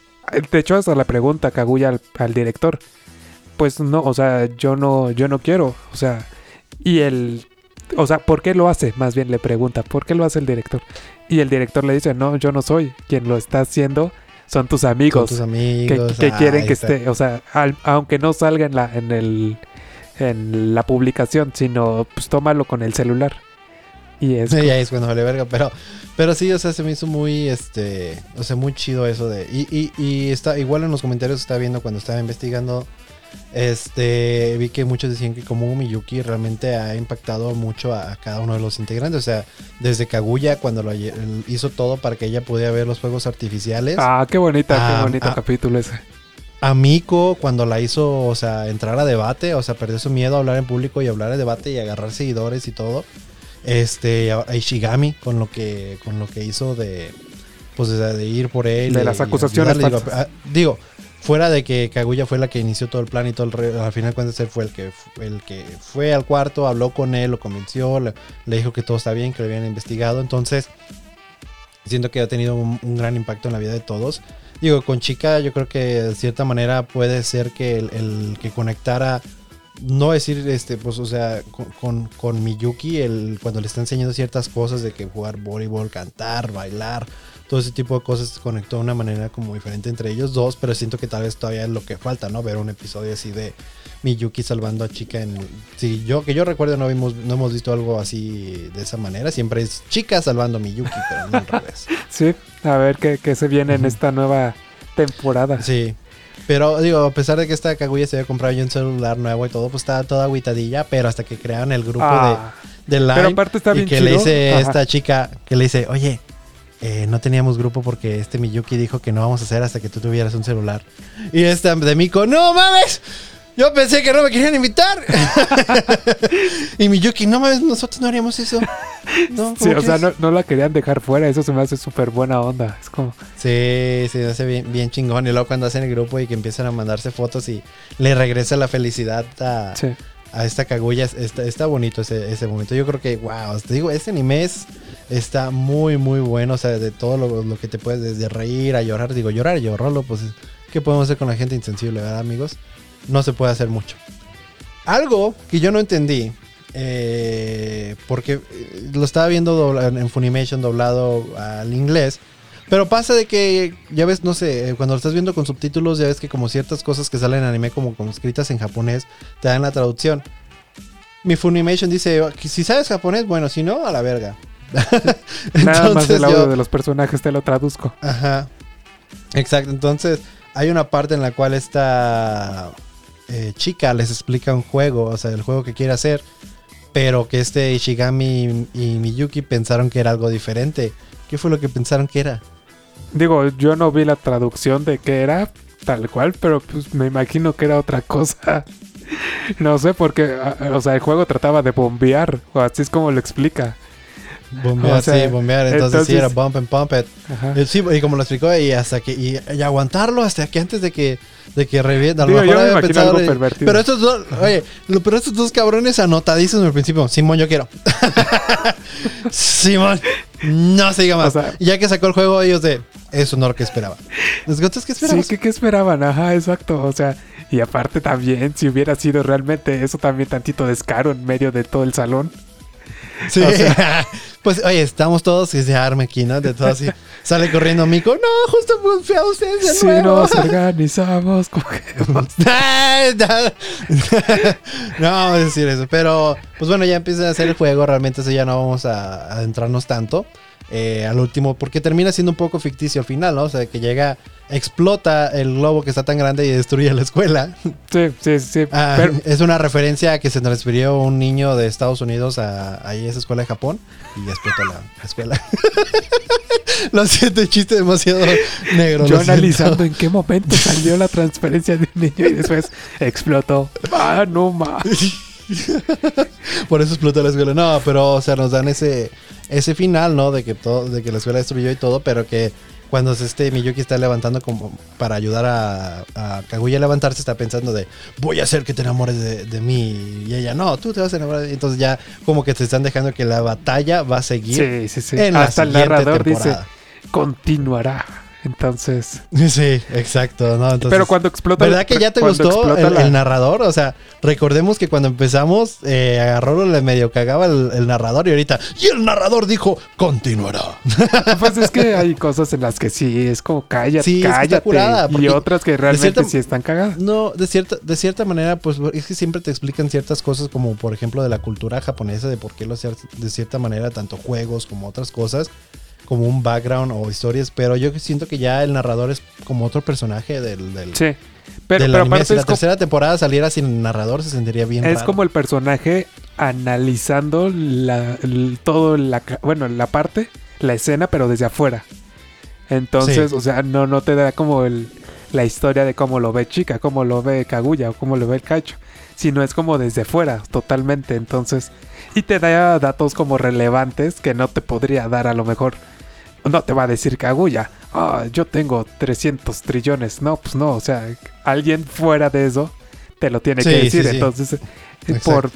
de hecho hasta la pregunta Kaguya al, al director, pues no, o sea, yo no, yo no quiero, o sea, y el, o sea, ¿por qué lo hace? Más bien le pregunta, ¿por qué lo hace el director? Y el director le dice, no, yo no soy, quien lo está haciendo son tus amigos tus que, amigos. que quieren ay, que esté, o sea, al- aunque no salga en la, en el, en la publicación, sino pues tómalo con el celular. Y es Sí, ahí es cuando vale verga, pero, pero sí, o sea, se me hizo muy, este, o sea, muy chido eso de, y, y, y está, igual en los comentarios estaba viendo cuando estaba investigando, este, vi que muchos decían que como Miyuki realmente ha impactado mucho a, cada uno de los integrantes, o sea, desde Kaguya cuando lo hizo todo para que ella pudiera ver los fuegos artificiales, ah, qué bonita, Ah, qué bonito ah. capítulo ese. a Miko cuando la hizo, o sea, entrar a debate, o sea, perder su miedo a hablar en público y hablar en debate y agarrar seguidores y todo. Este, a Ishigami con lo que con lo que hizo de pues de, ir por él De y- las acusaciones ayudarle. digo, fuera de que Kaguya fue la que inició todo el plan y todo el re- al final cuentas él fue el que el que fue al cuarto, habló con él, lo convenció, le, dijo que todo está bien, que lo habían investigado, entonces siento que ha tenido un, gran impacto en la vida de todos. Digo, con Chica yo creo que de cierta manera puede ser que el, el que conectara no decir, este, pues, o sea, con, con, con Miyuki, el, cuando le está enseñando ciertas cosas de que jugar voleibol, cantar, bailar, todo ese tipo de cosas conectó de una manera como diferente entre ellos dos, pero siento que tal vez todavía es lo que falta, ¿no? Ver un episodio así de Miyuki salvando a chica en... Sí, yo que yo recuerdo no, vimos, no hemos visto algo así de esa manera, siempre es chica salvando a Miyuki, pero no al revés. (laughs) Sí, a ver qué, qué se viene en esta nueva temporada. Sí. Pero digo, a pesar de que esta Kaguya se había comprado yo un celular nuevo y todo, pues estaba toda aguitadilla, pero hasta que crearon el grupo Ah, de, de Line Pero aparte está y bien que le dice Ajá. esta chica, que le dice, oye, eh, no teníamos grupo porque este Miyuki dijo que no vamos a hacer hasta que tú tuvieras un celular. Y esta de Miko, no mames, yo pensé que no me querían invitar. (laughs) y Miyuki, no mames, nosotros no haríamos eso. (laughs) No, Sí, ¿cómo o sea, crees?". no, no la querían dejar fuera, eso se me hace súper buena onda. Es como, Sí, sí, hace bien, bien chingón. Y luego cuando hacen el grupo y que empiezan a mandarse fotos y le regresa la felicidad a, sí. A esta Kaguya, está, está bonito ese, ese momento. Yo creo que, wow, te digo, este anime es- está muy, muy bueno. O sea, de todo lo, lo que te puedes, desde reír a llorar. Digo, llorar y llorarlo, pues, ¿qué podemos hacer con la gente insensible, verdad, amigos? No se puede hacer mucho. Algo que yo no entendí, eh, porque eh, lo estaba viendo en Funimation doblado al inglés. Pero pasa de que, ya ves, no sé, cuando lo estás viendo con subtítulos, ya ves que como ciertas cosas que salen en anime como, como escritas en japonés, te dan la traducción. Mi Funimation dice, si sabes japonés, bueno, si no, a la verga. (laughs) Nada más el audio yo- de los personajes te lo traduzco. Ajá. Exacto. Entonces, hay una parte en la cual esta eh, chica les explica un juego, o sea, el juego que quiere hacer, pero que este Ishigami y, y Miyuki pensaron que era algo diferente. ¿Qué fue lo que pensaron que era? Digo, yo no vi la traducción de qué era tal cual, pero pues me imagino que era otra cosa. (laughs) No sé, porque, o sea, el juego trataba de bombear, o así es como lo explica. Bombear, O sea, sí, bombear. Entonces, sí, era bump and pump it. Ajá. Eh, Sí, y como lo explicó, y hasta que, y, y aguantarlo hasta que antes de que, de que revienta. A lo Digo, mejor yo me había imagino pensado, algo pervertido. Pero estos dos, oye, lo- pero estos dos cabrones anotadísimos al principio. Simón, yo quiero. (laughs) Simón, no se diga más. O sea- y ya que sacó el juego, ellos de, es un honor que esperaba. ¿Los gatos qué Sí, qué esperaban? Ajá, exacto. O sea, y aparte también, si hubiera sido realmente eso también tantito descaro en medio de todo el salón. Sí. o sea- (laughs) pues, oye, estamos todos y se arma aquí, ¿no? De todo así. Sale corriendo Mico. No, justo fui a ustedes de Si nuevo. nos (laughs) organizamos, cogemos. (laughs) No, vamos a decir eso. Pero, pues bueno, ya empieza a hacer el juego. Realmente eso ya no vamos a adentrarnos tanto. Eh, al último, porque termina siendo un poco ficticio al final, ¿no? O sea, que llega, explota el globo que está tan grande y destruye la escuela. (laughs) Sí, sí, sí. Ah, pero, es una referencia a que se transfirió un niño de Estados Unidos a, a esa escuela de Japón y explotó la, la escuela. (laughs) lo siento, chiste demasiado negro. yo analizando en qué (laughs) momento salió la transferencia de un niño y después explotó. Ah, no más. Por eso explotó la escuela. No, pero, o sea, nos dan ese, ese final, ¿no? De que todo, de que la escuela destruyó y todo, pero que cuando este Miyuki está levantando como para ayudar a, a Kaguya a levantarse, está pensando de voy a hacer que te enamores de, de mí. Y ella, no, tú te vas a enamorar. de mí". Entonces ya como que te están dejando que la batalla va a seguir. Sí, sí, sí. En la Hasta el siguiente narrador temporada. dice, continuará. Entonces... Sí, exacto, ¿no? Entonces, pero cuando explota... ¿Verdad que ya te gustó el, la- el narrador? O sea, recordemos que cuando empezamos, eh, a Rolo le medio cagaba el, el narrador y ahorita, y el narrador dijo, continuará. (laughs) Pues es que hay cosas en las que sí, es como cállate, Sí, es que está cállate. y otras que realmente cierta- sí están cagadas. No, de cierta, de cierta manera, pues es que siempre te explican ciertas cosas, como por ejemplo de la cultura japonesa, de por qué lo hacían de cierta manera, tanto juegos como otras cosas, como un background o historias, pero yo siento que ya el narrador es como otro personaje del, del, Sí. Pero, del pero anime. aparte Si la tercera temporada saliera sin narrador, se sentiría bien es raro. como el personaje analizando la, el- todo la, bueno, la parte, la escena, pero desde afuera. Entonces, Sí. o sea, no, no te da como el, la historia de cómo lo ve Chica, cómo lo ve Kaguya o cómo lo ve el Cacho, sino es como desde fuera, totalmente. Entonces, y te da datos como relevantes que no te podría dar a lo mejor. No te va a decir Kaguya, ah, yo tengo 300 trillones. No, pues no, o sea, alguien fuera de eso te lo tiene Sí, que decir. sí, sí. Entonces, eh, Exacto. por,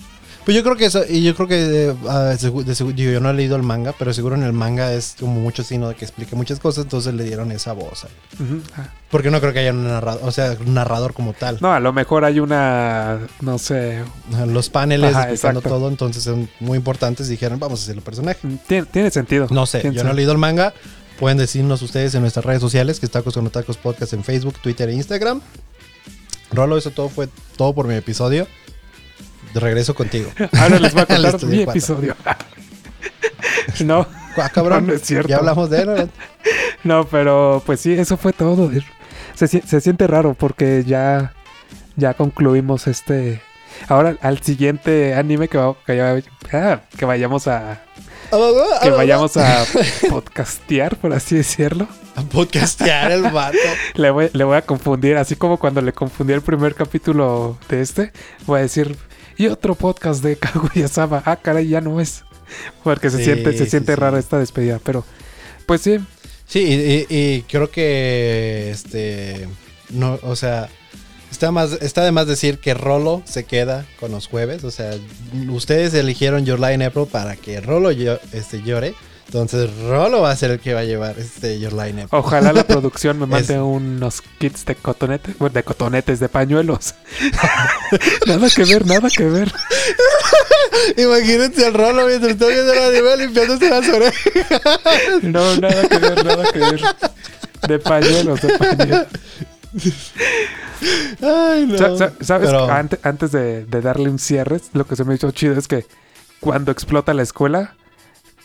Pues yo creo que eso, y yo creo que eh, ah, de yo no he leído el manga, pero seguro en el manga es como mucho signo de que explique muchas cosas, entonces le dieron esa voz. ahí. Ah. Porque no creo que haya un narrador, o sea, un narrador como tal. No, a lo mejor hay una, no sé, Los paneles Ajá, explicando exacto. todo, entonces son muy importantes. Dijeron, vamos a hacer el personaje. tiene, tiene sentido. No sé, ¿Quién yo no he leído el manga. Pueden decirnos ustedes en nuestras redes sociales, que está con Otacos Podcast en Facebook, Twitter e Instagram. Rolo, eso todo fue todo por mi episodio. De regreso contigo. (laughs) Ahora les voy a (laughs) contar mi cuatro. episodio. (laughs) no, Ah, cabrón, No, no es cierto. ya hablamos de él. ¿no? pero pues sí, eso fue todo. Se, se siente raro porque ya, ya concluimos este. Ahora al siguiente anime que, va- que, ah, que vayamos a que vayamos a podcastear, por así decirlo. A podcastear el vato. Le voy, le voy a confundir, así como cuando le confundí el primer capítulo de este, voy a decir, y otro podcast de (laughs) Kaguya-sama. Ah, caray, ya no es. Porque se Sí, siente, se sí, siente sí. rara esta despedida, pero pues sí, Sí, y, y- y creo que este no, o sea, está más está de más decir que Rolo se queda con los jueves, o sea, ustedes eligieron Your in April para que Rolo yo, este llore. Entonces Rolo va a ser el que va a llevar este Your April. ojalá la producción me (laughs) mande Es- unos kits de cotonetes, bueno, de cotonetes, de pañuelos. (laughs) nada que ver, nada que ver. (laughs) Imagínense al Rolo mientras está viendo el anime limpiándose las orejas. No, nada que ver, nada que ver. De pañuelos, de pañuelos. Ay, no. Sa- sa- ¿Sabes? Pero- Ante- antes de, de darle un cierre, lo que se me hizo chido es que cuando explota la escuela,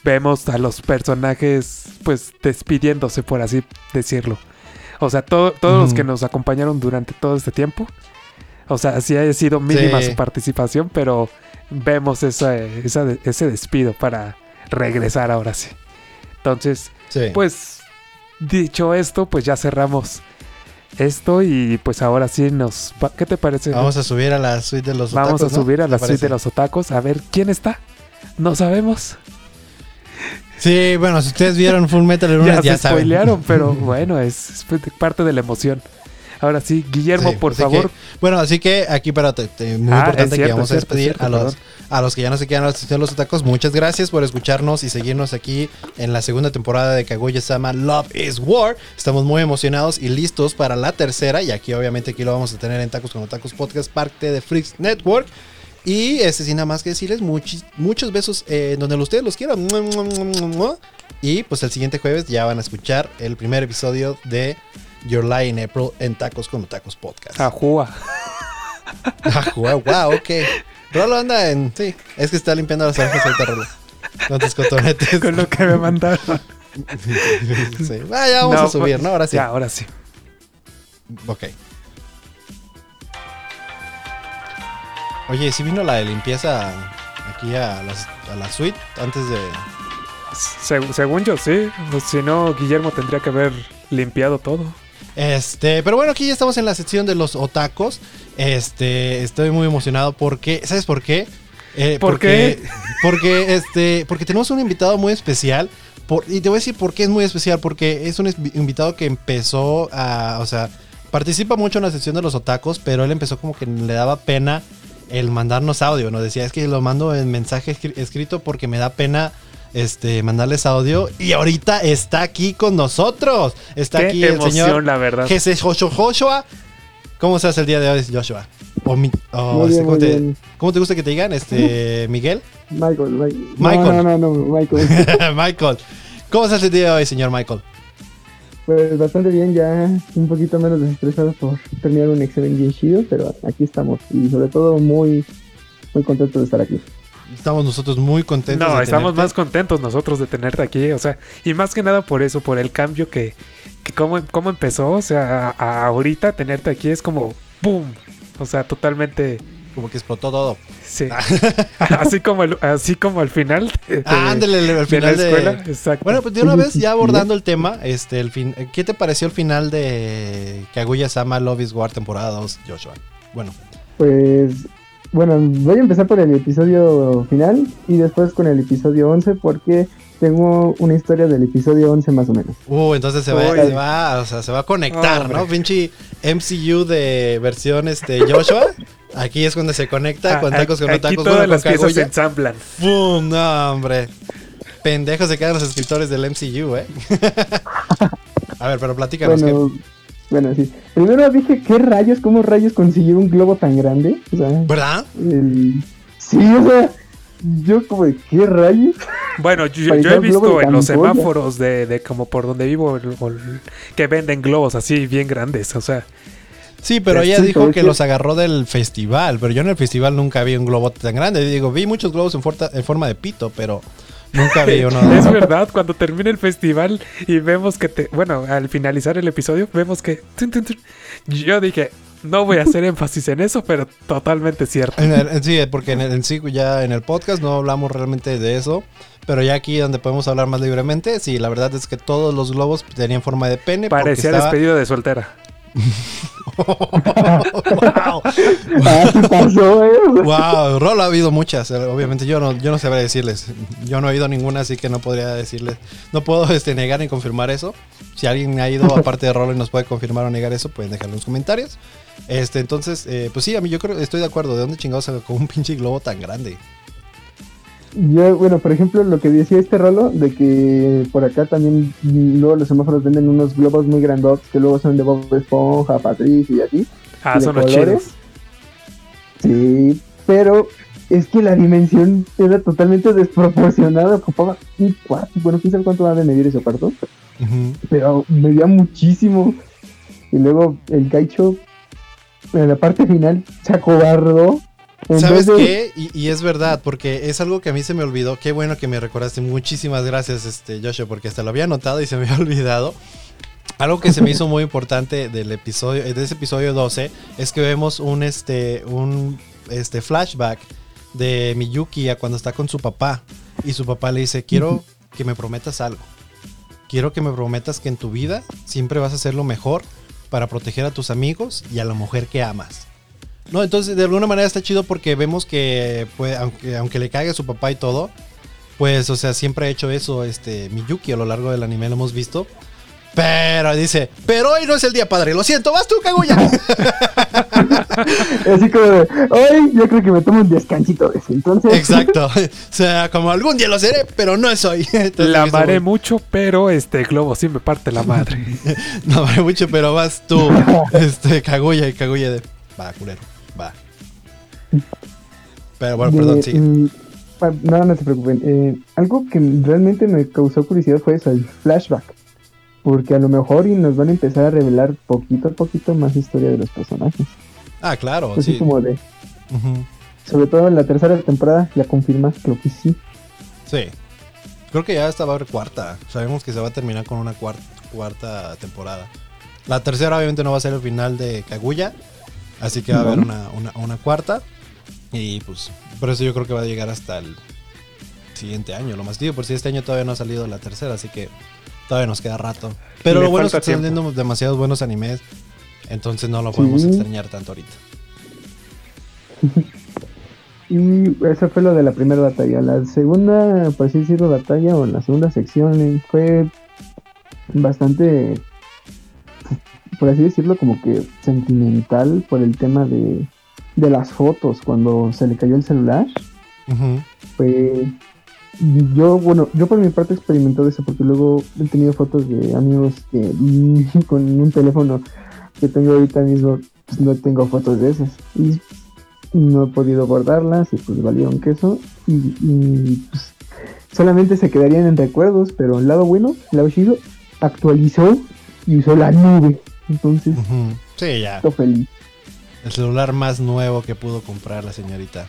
vemos a los personajes, pues, despidiéndose, por así decirlo. O sea, todo- todos los que nos acompañaron durante todo este tiempo. O sea, sí ha sido mínima Sí. su participación, pero vemos esa, esa- ese despido para regresar ahora sí. Entonces, Sí. pues dicho esto, pues ya cerramos esto y pues ahora sí nos... ¿Qué te parece? Vamos a subir a la suite de los Vamos otakus, a ¿no? subir a la ¿Te suite de los otacos a ver quién está. No sabemos. Sí, bueno, si ustedes vieron Full Metal lunes, Ya, ya, se saben. spoilearon, pero bueno, es, es parte de la emoción. Ahora sí, Guillermo, Sí, por favor. que- bueno, así que aquí para te- te- muy Ah, importante que vamos a despedir cierto, a los a los que ya no se quedan a la sección de los otacos. Muchas gracias por escucharnos y seguirnos aquí en la segunda temporada de Kaguya-sama Love is War. Estamos muy emocionados y listos para la tercera y aquí obviamente aquí lo vamos a tener en Tacos con Otacos Podcast, parte de Freaks Network. Y este sin nada más que decirles muchis- muchos besos eh, donde ustedes los quieran. Y pues el siguiente jueves ya van a escuchar el primer episodio de Your Lie in April en Tacos con Otacos Podcast. Ajúa. Ah, wow, ok. Rolo anda en. Sí, es que está limpiando las orejas ahorita, Rolo. Con tus cotonetes. Con lo que me mandaron. (laughs) Sí. Ah, ya vamos No, a subir, ¿no? Ahora sí. Ya, ahora sí. Ok. Oye, ¿sí vino la de limpieza aquí a, las- a la suite antes de. Se- según yo, sí. Pues, si no, Guillermo tendría que haber limpiado todo. Este, pero bueno, aquí ya estamos en la sección de los otacos. Este, estoy muy emocionado porque, ¿sabes por qué? Eh, ¿Por porque, qué? (laughs) Porque, este, porque tenemos un invitado muy especial. Por- y te voy a decir por qué es muy especial. Porque es un invitado que empezó a, o sea, participa mucho en la sección de los otacos, pero él empezó como que le daba pena el mandarnos audio. Nos decía, es que lo mando en mensaje escri- escrito porque me da pena este, mandarles audio. Y ahorita está aquí con nosotros. Está Qué aquí el emoción, señor la verdad. Jesús Joshua. Joshua. ¿Cómo estás el día de hoy, Joshua? O mi- o, Muy este, bien, ¿cómo, muy te, bien. cómo te gusta que te digan? Este, (laughs) Miguel. Michael, Michael. Michael. No, no, no, no, Michael. (laughs) Michael. ¿Cómo estás el día de hoy, señor Michael? Pues bastante bien, ya un poquito menos desestresado por terminar un examen bien chido, pero aquí estamos y sobre todo muy, muy contento de estar aquí. Estamos nosotros muy contentos. No, de estamos tenerte. más contentos nosotros de tenerte aquí, o sea, y más que nada por eso, por el cambio que, que cómo, cómo empezó, o sea, a- a ahorita tenerte aquí es como ¡boom! O sea, totalmente, Como que explotó todo. sí. (laughs) así como el, así como al final (laughs) de, de- Ah, ándale, al de la final de... escuela, exacto. Bueno, pues de una vez ya (laughs) abordando el tema, este, el fin, ¿qué te pareció el final de Kaguya-sama Love is War temporada 2, Joshua? Bueno, Pues bueno, voy a empezar por el episodio final y después con el episodio 11 porque tengo una historia del episodio 11 más o menos. uh, entonces se va, se va, o sea, se va a conectar. ¿no? Pinche MCU de versión este Joshua. Aquí es cuando se conecta con Ah, tacos con no Aquí tacos. todas bueno, las con piezas se ensamblan. ¡Pum! No, hombre. Pendejos se quedan los escritores del MCU, ¿eh? (laughs) A ver, pero platícanos. Bueno, bueno, sí. Primero dije, ¿qué rayos? ¿Cómo rayos consiguió un globo tan grande? O sea, ¿qué- ¿Verdad? el- sí, o sea, yo como de, ¿qué rayos? Bueno, yo, he visto en los semáforos de, de como por donde vivo el- el- que venden globos así bien grandes. O sea, Sí, pero ella dijo que los agarró del festival. Pero yo en el festival nunca vi un globo tan grande. Digo, vi muchos globos en, forta- en forma de pito, pero nunca vi uno de (laughs) es verdad, cuando termina el festival y vemos que te. Bueno, al finalizar el episodio, vemos que. Yo dije, no voy a hacer énfasis en eso, pero totalmente cierto. En el- en sí, porque en, el, en sí ya en el podcast no hablamos realmente de eso. Pero ya aquí donde podemos hablar más libremente, sí, la verdad es que todos los globos tenían forma de pene. Parecía estaba- despedido de soltera. Wow, Ah, ¿qué pasó, eh? wow, rol ha habido muchas. eh, Obviamente yo no, yo no sabré decirles. Yo no he ido a ninguna, así que no podría decirles. No puedo este, negar ni confirmar eso. Si alguien ha ido aparte de rol y nos puede confirmar o negar eso, pueden dejarlo en los comentarios. Este, entonces, eh, pues sí, a mí yo creo, estoy de acuerdo. ¿De dónde chingados sacó un pinche globo tan grande? Yo, bueno, por ejemplo, lo que decía este rolo, de que por acá también luego los semáforos venden unos globos muy grandotes que luego son de Bob Esponja, Patricio y así. Ah, de son los colores. chidos. Sí, pero es que la dimensión era totalmente desproporcionada, ocupaba un cuarto, bueno, quién sabe cuánto va a medir ese cuarto, pero medía muchísimo. Y luego el Kaicho, en la parte final, se acobardó. ¿Sabes de- qué? Y, y es verdad, porque es algo que a mí se me olvidó. Qué bueno que me recordaste. Muchísimas gracias, este, Joshua, porque hasta lo había notado y se me (laughs) había olvidado. Algo que se me hizo muy importante del episodio, de ese episodio 12, es que vemos un, este, un este, flashback de Miyuki a cuando está con su papá. Y su papá le dice, quiero que me prometas algo. Quiero que me prometas que en tu vida siempre vas a hacer lo mejor para proteger a tus amigos y a la mujer que amas. No, entonces de alguna manera está chido porque vemos que, pues, aunque, aunque le caiga a su papá y todo, pues, o sea, siempre ha hecho eso, este, Miyuki a lo largo del anime lo hemos visto. Pero dice, pero hoy no es el día padre, lo siento, vas tú, Kaguya. (laughs) Así como de, hoy yo creo que me tomo un descansito de ese. Entonces, Exacto. (laughs) O sea, como algún día lo seré, pero no es hoy. (laughs) Entonces, La amaré mucho, pero este globo sí me parte la madre. No amaré mucho, pero vas tú, este, Kaguya y Kaguya de, va, culero, va. Pero bueno, de- perdón, sí. mm, pa- no, no se preocupen. Eh, algo que realmente me causó curiosidad fue eso, el flashback. Porque a lo mejor y nos van a empezar a revelar poquito a poquito más historia de los personajes. Ah, claro, Así sí. como de, sobre todo en la tercera temporada, ya confirma, creo que sí. Sí. Creo que ya esta va a haber cuarta. Sabemos que se va a terminar con una cuarta, cuarta temporada. La tercera obviamente no va a ser el final de Kaguya. Así que va a haber una, una- una cuarta. Y pues por eso yo creo que va a llegar hasta el siguiente año. Lo más digo, por si este año todavía no ha salido la tercera. Así que todavía nos queda rato. Pero Le lo bueno es que están saliendo demasiados buenos animes. Entonces no lo podemos Sí. extrañar tanto ahorita. (laughs) Y eso fue lo de la primera batalla. La segunda, por así decirlo, batalla o la segunda sección eh, fue bastante, por así decirlo, como que sentimental por el tema de, de las fotos cuando se le cayó el celular. Ujú. Fue yo, bueno, yo por mi parte he experimentado eso porque luego he tenido fotos de amigos que (laughs) con un teléfono que tengo ahorita mismo, pues no tengo fotos de esas. Y no he podido guardarlas y pues valieron queso. Y, y, pues solamente se quedarían en recuerdos, pero el lado bueno, el lado chido, actualizó y usó la nube. Entonces. Sí, ya. estoy feliz. El celular más nuevo que pudo comprar la señorita.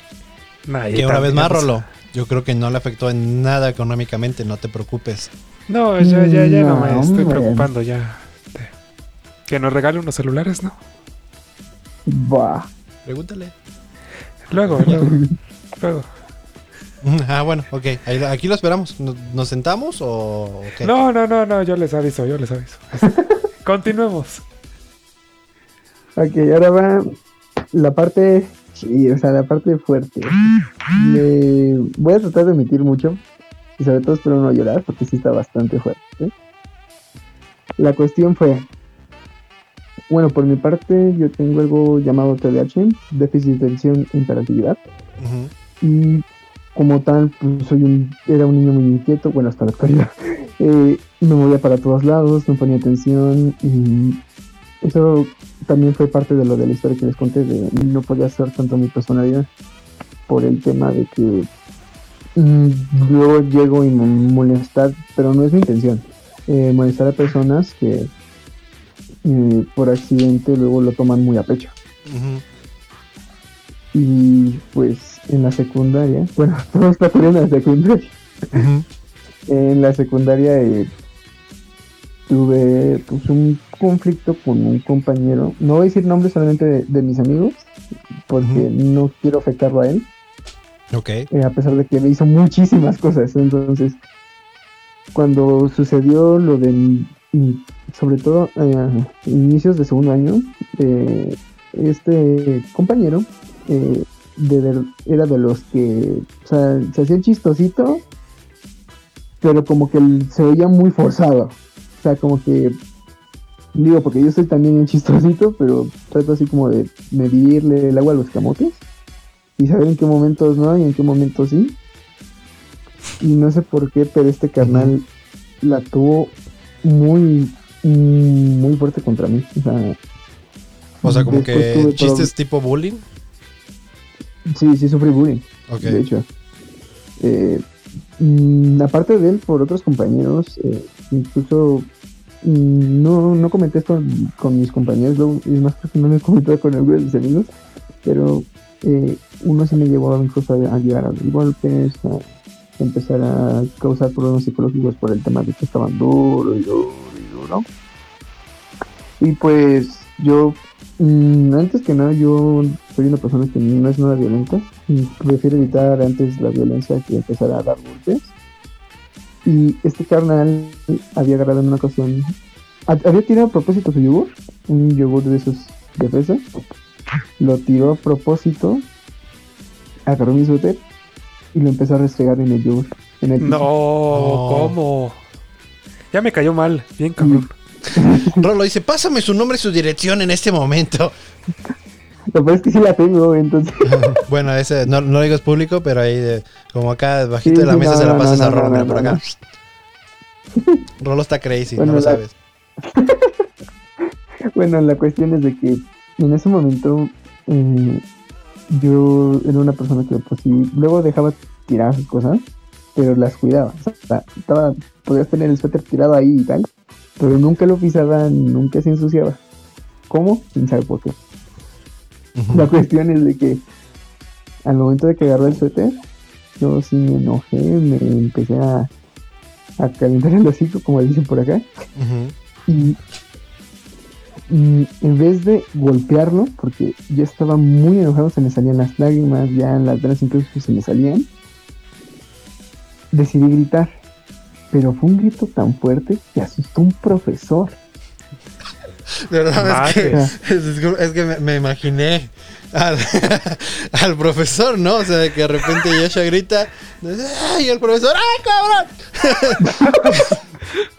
Nah, y Que una vez más, Rolo, yo creo que no le afectó en nada económicamente, no te preocupes. No, ya, ya, ya no, No, me estoy hombre. preocupando ya. Que nos regale unos celulares, ¿no? Bah. Pregúntale. Luego, (laughs) luego, luego. Ah, bueno, ok. Ahí- aquí lo esperamos. ¿Nos, sentamos o o qué? No, no, no, no, yo les aviso, yo les aviso. (laughs) Continuemos. Ok, ahora va la parte, sí, o sea, la parte fuerte. Me voy a tratar de omitir mucho y sobre todo espero no llorar porque sí está bastante fuerte. La cuestión fue, bueno, por mi parte, yo tengo algo llamado TDAH, déficit de atención e hiperactividad. Y como tal, pues soy un, era un niño muy inquieto, bueno, hasta la actualidad. (laughs) Eh, me movía para todos lados, no ponía atención y eso también fue parte de lo de la historia que les conté, de no podía hacer tanto mi personalidad por el tema de que mm, luego llego y me molestar, pero no es mi intención, eh, molestar a personas que eh, por accidente luego lo toman muy a pecho. Y pues en la secundaria, (laughs) bueno, todo está ocurriendo en la secundaria. En la secundaria eh, tuve pues, un conflicto con un compañero. No voy a decir nombres solamente de, de mis amigos, porque no quiero afectarlo a él, Ok. eh, a pesar de que me hizo muchísimas cosas. Entonces, cuando sucedió lo de, mm, sobre todo eh, inicios de segundo año, eh, este compañero eh, de ver- era de los que, o sea, se hacía chistosito, pero como que se oía muy forzado. O sea, como que, digo, porque yo soy también un chistosito, pero trato así como de medirle el agua a los camotes y saber en qué momentos no y en qué momentos sí. Y no sé por qué, pero este carnal la tuvo muy, muy fuerte contra mí. O sea, O sea, como que chistes tipo bullying. Sí, sí sufrí bullying, de hecho. Eh, mm, aparte de él, por otros compañeros, eh, incluso mm, no, no comenté esto con mis compañeros, es más porque no lo he con algunos de mis amigos, pero eh, uno sí me llevó incluso a, a llegar a los golpes, a empezar a causar problemas psicológicos por el tema de que estaban duro y duro y duro. Y pues yo, mm, antes que nada, yo soy una persona que no es nada violenta. Prefiero evitar antes la violencia que empezar a dar golpes. Y este carnal había agarrado en una ocasión, ha- había tirado a propósito su yogur, un yogur de esos de fresa. Lo tiró a propósito, agarró mi suéter y lo empezó a restregar en el yogur. En el. No, ¿cómo? Ya me cayó mal, bien cabrón. (laughs) Rolo dice, pásame su nombre y su dirección en este momento. (laughs) Lo peor es que sí la tengo, entonces. (laughs) bueno, ese no, no lo digo es público, pero ahí de- como acá bajito Sí, de la mesa no, se la pasas no, a Rolo, mira, por acá. (laughs) Rolo está crazy, Bueno, no lo la- sabes. (laughs) Bueno, la cuestión es de que en ese momento eh, yo era una persona que pues sí, luego dejaba tirar sus cosas, pero las cuidaba. O sea, estaba, podías tener el suéter tirado ahí y tal, pero nunca lo pisaba, nunca se ensuciaba. ¿Cómo? Sin saber por qué. La cuestión es de que al momento de que agarró el suéter, yo sí me enojé, me empecé a, a calentar el hocico, como dicen por acá. Y, y en vez de golpearlo, porque ya estaba muy enojado, se me salían las lágrimas, ya las venas incluso se me salían, decidí gritar. Pero fue un grito tan fuerte que asustó a un profesor. De verdad, es que, Madre. es, es que me, me imaginé al, (laughs) al profesor, ¿no? O sea, de que de repente Yasha grita, ¡ay! el profesor, ¡ay, cabrón! (laughs)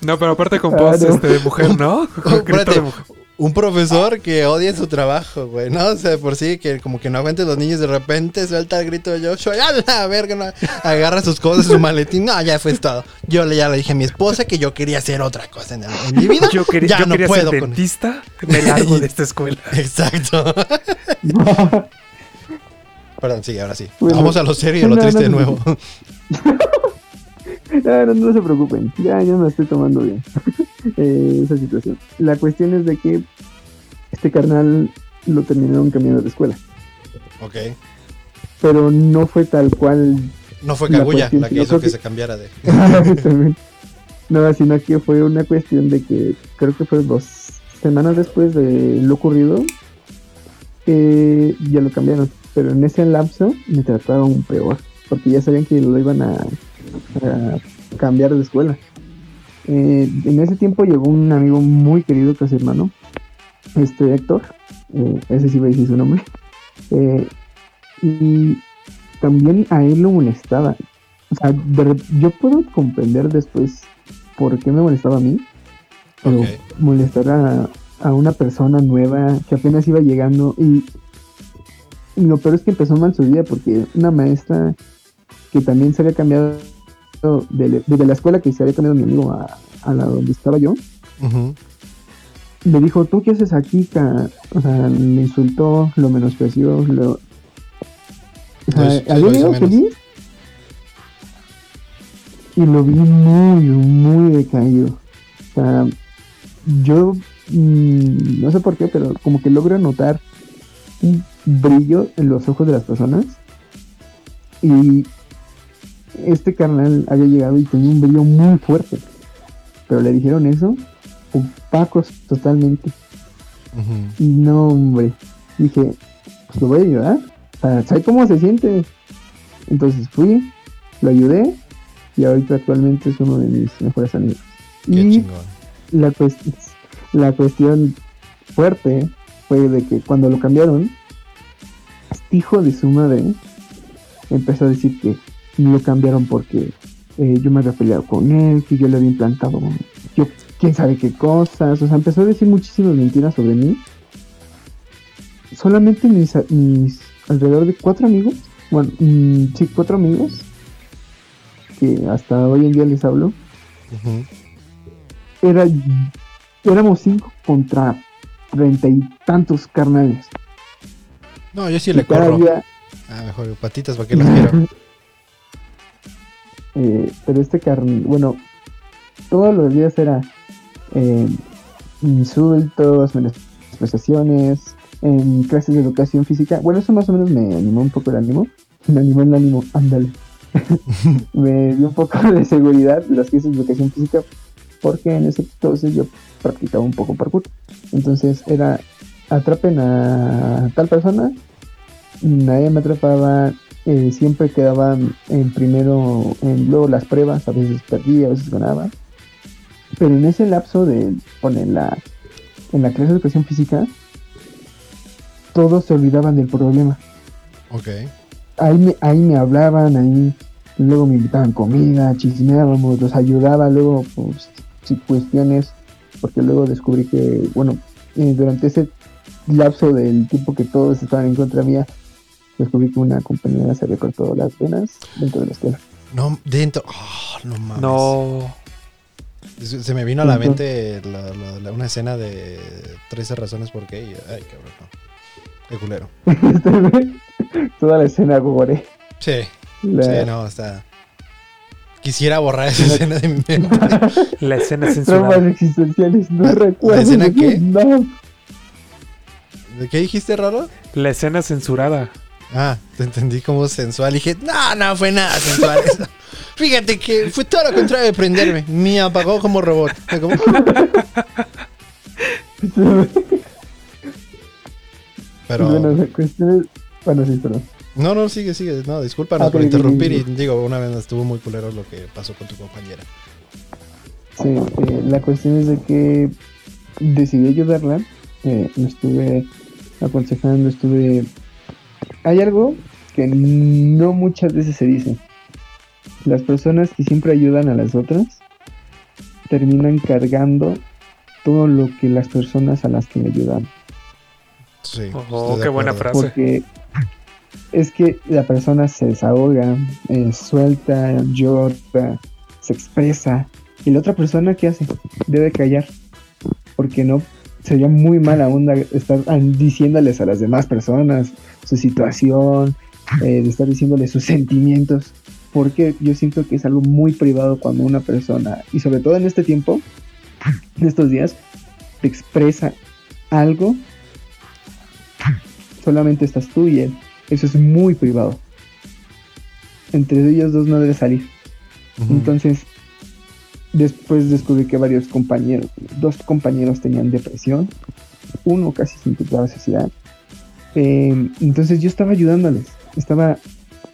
No, pero aparte con Ah, voz no. este, de mujer, ¿no? (laughs) Con grito Espérate, de mujer. Un profesor que odia su trabajo, güey, ¿no? O sea, de por sí, que como que no aguante los niños, de repente suelta el grito de Joshua, ¡a la verga! no! Agarra sus cosas, su maletín, no, ya fue todo. Yo le, ya le dije a mi esposa que yo quería hacer otra cosa en, el- en mi vida. (laughs) Yo quería, ya yo no quería puedo ser con dentista, me largo de esta escuela. (laughs) Exacto. (laughs) Perdón, sí, ahora sí. Bueno. Vamos a lo serio y a lo No, no triste de nuevo. (laughs) No, no, no se preocupen, ya, ya me estoy tomando bien (laughs) eh, esa situación. La cuestión es de que este carnal lo terminaron cambiando de escuela, ok. pero no fue tal cual No fue La Kaguya cuestión, la que hizo que que- se cambiara de. (laughs) No, sino que fue una cuestión de que creo que fue dos semanas después de lo ocurrido, eh, ya lo cambiaron. Pero en ese lapso me trataron peor, porque ya sabían que lo iban a, a cambiar de escuela. Eh, en ese tiempo llegó un amigo muy querido que es hermano, este Héctor, eh, ese sí a decir su nombre, eh, y también a él lo molestaba. O sea, de yo puedo comprender después por qué me molestaba a mí, pero molestar a, a una persona nueva que apenas iba llegando y, y lo peor es que empezó mal su día porque una maestra que también se había cambiado de, de la escuela que se había cambiado mi amigo a, a la donde estaba yo, me dijo, ¿tú qué haces aquí? ca-?" O sea, me insultó, lo menospreció, lo... O sea, había llegado menos. feliz y lo vi muy, muy decaído. O sea, yo mm, no sé por qué, pero como que logro notar un brillo en los ojos de las personas. Y este carnal había llegado y tenía un brillo muy fuerte. Pero le dijeron eso, opacos totalmente. Y no, hombre. Dije, pues lo voy a ayudar. O sea, ¿sabe cómo se siente? Entonces fui, lo ayudé y ahorita actualmente es uno de mis mejores amigos. Qué y chingón. la, cuest- la cuestión fuerte fue de que cuando lo cambiaron, este hijo de su madre empezó a decir que lo cambiaron porque eh, yo me había peleado con él, que yo le había implantado yo quién sabe qué cosas, o sea, empezó a decir muchísimas mentiras sobre mí. Solamente mis, mis alrededor de cuatro amigos, bueno, mm, sí, cuatro amigos, que hasta hoy en día les hablo, Ujú. era, éramos cinco contra treinta y tantos carnales. No, yo sí Y le corro. día, Ah, mejor patitas, ¿para qué las quiero? (laughs) eh, pero este carnal, bueno, todos los días era eh, insultos, menospreciaciones, en clases de educación física. Bueno, eso más o menos me animó un poco el ánimo. Me animó el ánimo, ándale. (laughs) me dio un poco de seguridad las clases de educación física porque en ese entonces yo practicaba un poco parkour. Entonces era atrapen a tal persona, nadie me atrapaba, eh, siempre quedaba en primero, en luego las pruebas, a veces perdía, a veces ganaba. Pero en ese lapso de, bueno, en la, en la clase de educación física, todos se olvidaban del problema. Ok. Ahí me, ahí me hablaban, ahí luego me invitaban comida, chismeábamos, los ayudaba, luego pues cuestiones, porque luego descubrí que, bueno, eh, durante ese lapso del tiempo que todos estaban en contra mía, descubrí que una compañera se había cortado las venas dentro de la escuela. No, dentro. Ah, no mames. No. Se se me vino a la mente la- la- la- una escena de 13 razones por qué. y- ay, cabrón, no. Qué culero. (laughs) Toda la escena gore. Sí, La- sí, no, está. Quisiera borrar esa escena de mi mente. (laughs) La escena Traumas censurada. existenciales, no ¿La- recuerdo. la escena qué? No. ¿De qué dijiste, Rolo? La escena censurada. Ah, te entendí como sensual. Y dije, no, no fue nada sensual. eso". (laughs) Fíjate que fue todo lo contrario de prenderme. Me apagó como robot. Como, (laughs) Pero. Bueno, la cuestión es... Bueno, sí, perdón. No, no, sigue, sigue. No, discúlpanos Ah, por interrumpir. Y digo, una vez estuvo muy culero lo que pasó con tu compañera. Sí, eh, la cuestión es de que decidí ayudarla. Eh, me estuve aconsejando, estuve... Hay algo que no muchas veces se dice. Las personas que siempre ayudan a las otras terminan cargando todo lo que las personas a las que le ayudan. Sí. Oh, qué buena frase. Porque es que la persona se desahoga, eh, suelta, llora, se expresa. Y la otra persona, ¿qué hace? Debe callar. Porque no sería muy mala onda estar diciéndoles a las demás personas su situación, eh, de estar diciéndoles sus sentimientos. Porque yo siento que es algo muy privado cuando una persona, y sobre todo en este tiempo, en estos días, te expresa algo solamente estás tú y él. Eso es muy privado. Entre ellos dos no debe salir. Entonces, después descubrí que varios compañeros, dos compañeros tenían depresión, uno casi sin la sociedad. Eh, entonces yo estaba ayudándoles, estaba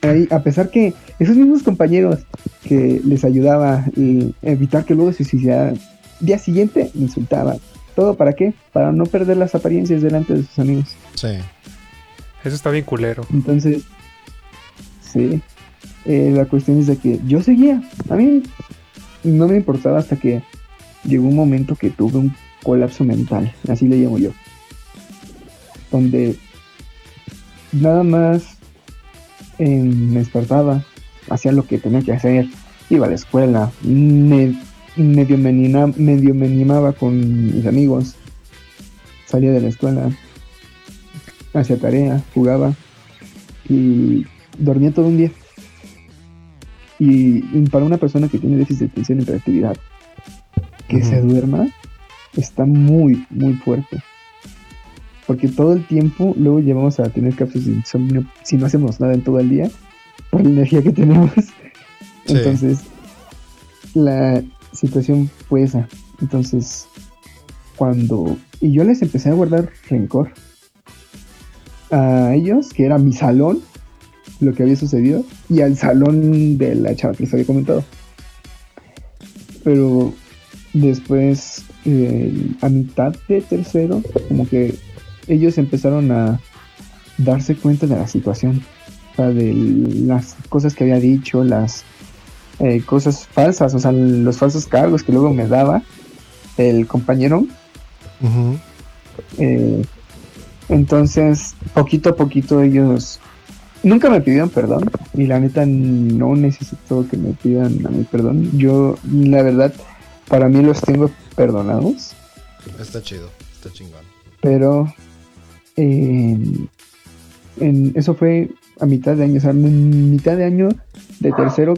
ahí, a pesar que esos mismos compañeros que les ayudaba y evitar que luego se suicidaran, día siguiente me insultaban. ¿Todo para qué? Para no perder las apariencias delante de sus amigos. Sí. Eso está bien culero. Entonces, sí. Eh, la cuestión es de que yo seguía. A mí no me importaba hasta que llegó un momento que tuve un colapso mental, así le llamo yo. Donde nada más eh, me despertaba, hacía lo que tenía que hacer, iba a la escuela, me, medio, me anima- medio me animaba con mis amigos, salía de la escuela, hacía tarea, jugaba y dormía todo un día. Y, y para una persona que tiene déficit de atención y hiperactividad, que se duerma, está muy, muy fuerte. Porque todo el tiempo luego llevamos a tener cápsulas de insomnio si no hacemos nada en todo el día, por la energía que tenemos. (laughs) Sí. Entonces, la situación fue esa. Entonces, cuando... Y yo les empecé a guardar rencor a ellos, que era mi salón, lo que había sucedido, y al salón de la chava que les había comentado. Pero después, eh, a mitad de tercero, como que ellos empezaron a darse cuenta de la situación, o sea, de las cosas que había dicho, las eh, cosas falsas, o sea, los falsos cargos que luego me daba el compañero. Eh, entonces, poquito a poquito ellos nunca me pidieron perdón y la neta no necesito que me pidan a mí perdón. Yo, la verdad, para mí los tengo perdonados, Está chido, está chingón. pero eh, en, eso fue a mitad de año, o sea, en mitad de año de tercero,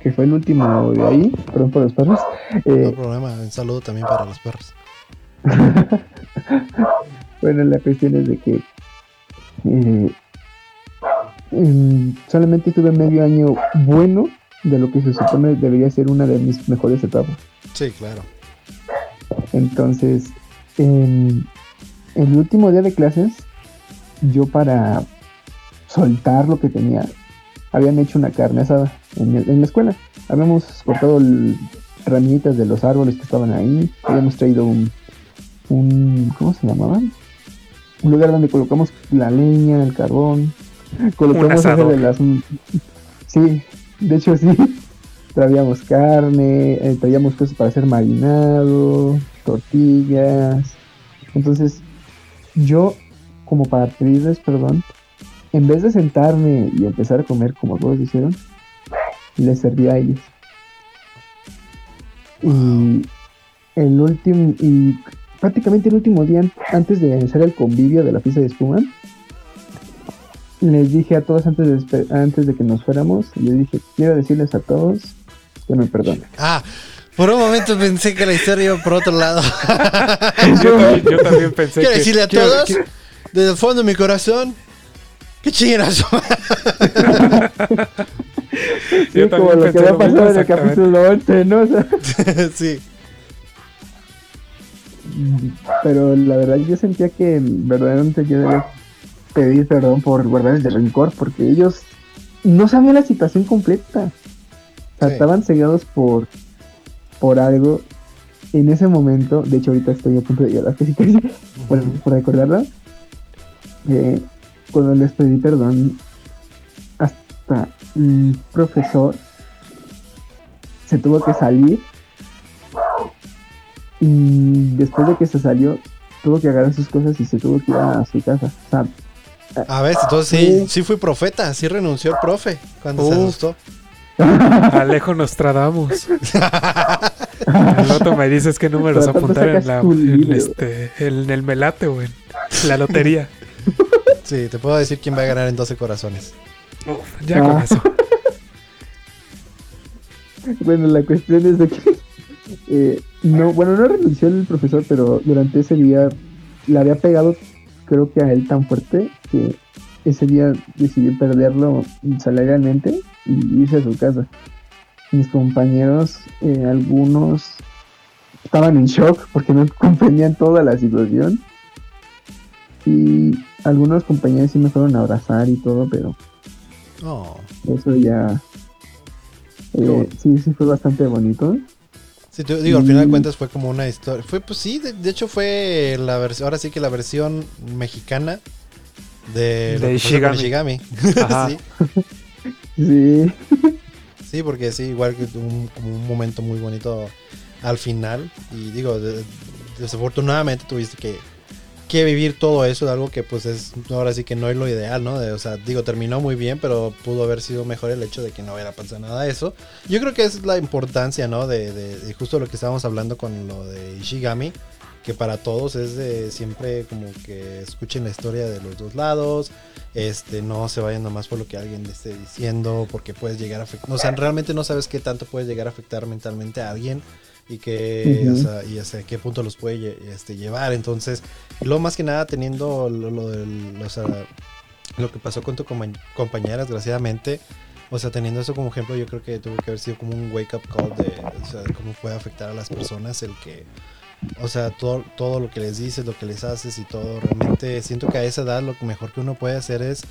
que fue el último de ahí, perdón por los perros. No eh, hay problema, un saludo también para los perros. (laughs) Bueno, la cuestión es de que eh, solamente tuve medio año bueno de lo que se supone debería ser una de mis mejores etapas. Sí, claro. Entonces, en el último día de clases, yo para soltar lo que tenía, habían hecho una carne asada en, el- en la escuela. Habíamos cortado el- ramitas de los árboles que estaban ahí, habíamos traído un, un ¿cómo se llamaban? Un lugar donde colocamos la leña, el carbón, colocamos eso de las... Sí, de hecho sí. (laughs) Traíamos carne, eh, traíamos cosas para hacer marinado, tortillas. Entonces, yo, como para pedirles perdón, en vez de sentarme y empezar a comer como todos hicieron, les serví a ellos. Y el último, y prácticamente el último día an- antes de hacer el convivio de la fiesta de espuma, les dije a todos antes de, antes de que nos fuéramos, les dije, quiero decirles a todos que me perdonen. Ah, por un momento pensé que la historia iba por otro lado. (laughs) Yo, también- yo también pensé Quiero que... decirle a quiero- todos, quiero- desde el fondo de mi corazón, que chinguen (laughs) Yo también lo que había pasado en el capítulo 11, ¿no? O sea, (laughs) Sí. pero la verdad yo sentía que verdaderamente yo debía pedir perdón por guardarles de rencor, porque ellos no sabían la situación completa. O sea, Sí. estaban cegados por, por algo. En ese momento, de hecho ahorita estoy a punto de llorar, casi casi, por, Ujú. por recordarlo. eh, cuando les pedí perdón, hasta el profesor se tuvo que salir. Y después de que se salió, tuvo que agarrar sus cosas y se tuvo que ir a su casa. O sea, A ver, entonces sí, Sí. sí fui profeta, sí renunció el profe cuando se Uh. asustó. (laughs) Alejo Nostradamus. (laughs) Al rato me dices qué números Pero ¿cuándo apuntar en, la, en, este, en el melate o en la lotería. (laughs) Sí, te puedo decir quién va a ganar en 12 corazones. Uf, ya con Ah. eso. (laughs) Bueno, la cuestión es de que eh, no, bueno, no renunció el profesor, pero durante ese día le había pegado, creo que a él tan fuerte que ese día decidió perderlo legalmente y irse a su casa. Mis compañeros, eh, algunos estaban en shock porque no (laughs) comprendían toda la situación. Y algunos compañeros sí me fueron a abrazar y todo, pero Oh. eso ya. eh, sí, sí fue bastante bonito. Sí, te digo, al final de cuentas fue como una historia. Fue, pues sí, de, de hecho fue la versión, ahora sí que la versión mexicana de, lo De Ishigami. Ishigami. (laughs) Ajá. sí, (laughs) Sí, sí, porque sí, igual que un, un momento muy bonito al final. Y digo, de- desafortunadamente tuviste que, que vivir todo eso, algo que pues es ahora sí que no es lo ideal, ¿no? De- o sea, digo, terminó muy bien, pero pudo haber sido mejor el hecho de que no hubiera pasado nada de eso. Yo creo que es la importancia, ¿no? De, de- de justo lo que estábamos hablando con lo de Ishigami, que para todos es de siempre como que escuchen la historia de los dos lados, este, no se vayan nomás por lo que alguien le esté diciendo, porque puedes llegar a afectar, o sea, realmente no sabes qué tanto puedes llegar a afectar mentalmente a alguien y que, Ujú. o sea, y hasta qué punto los puede este, llevar, entonces, y luego más que nada teniendo lo, lo del, o sea, lo que pasó con tu compañ- compañera, desgraciadamente, o sea, teniendo eso como ejemplo, yo creo que tuvo que haber sido como un wake up call de, o sea, de cómo puede afectar a las personas el que, o sea, todo, todo lo que les dices, lo que les haces y todo, realmente siento que a esa edad lo mejor que uno puede hacer es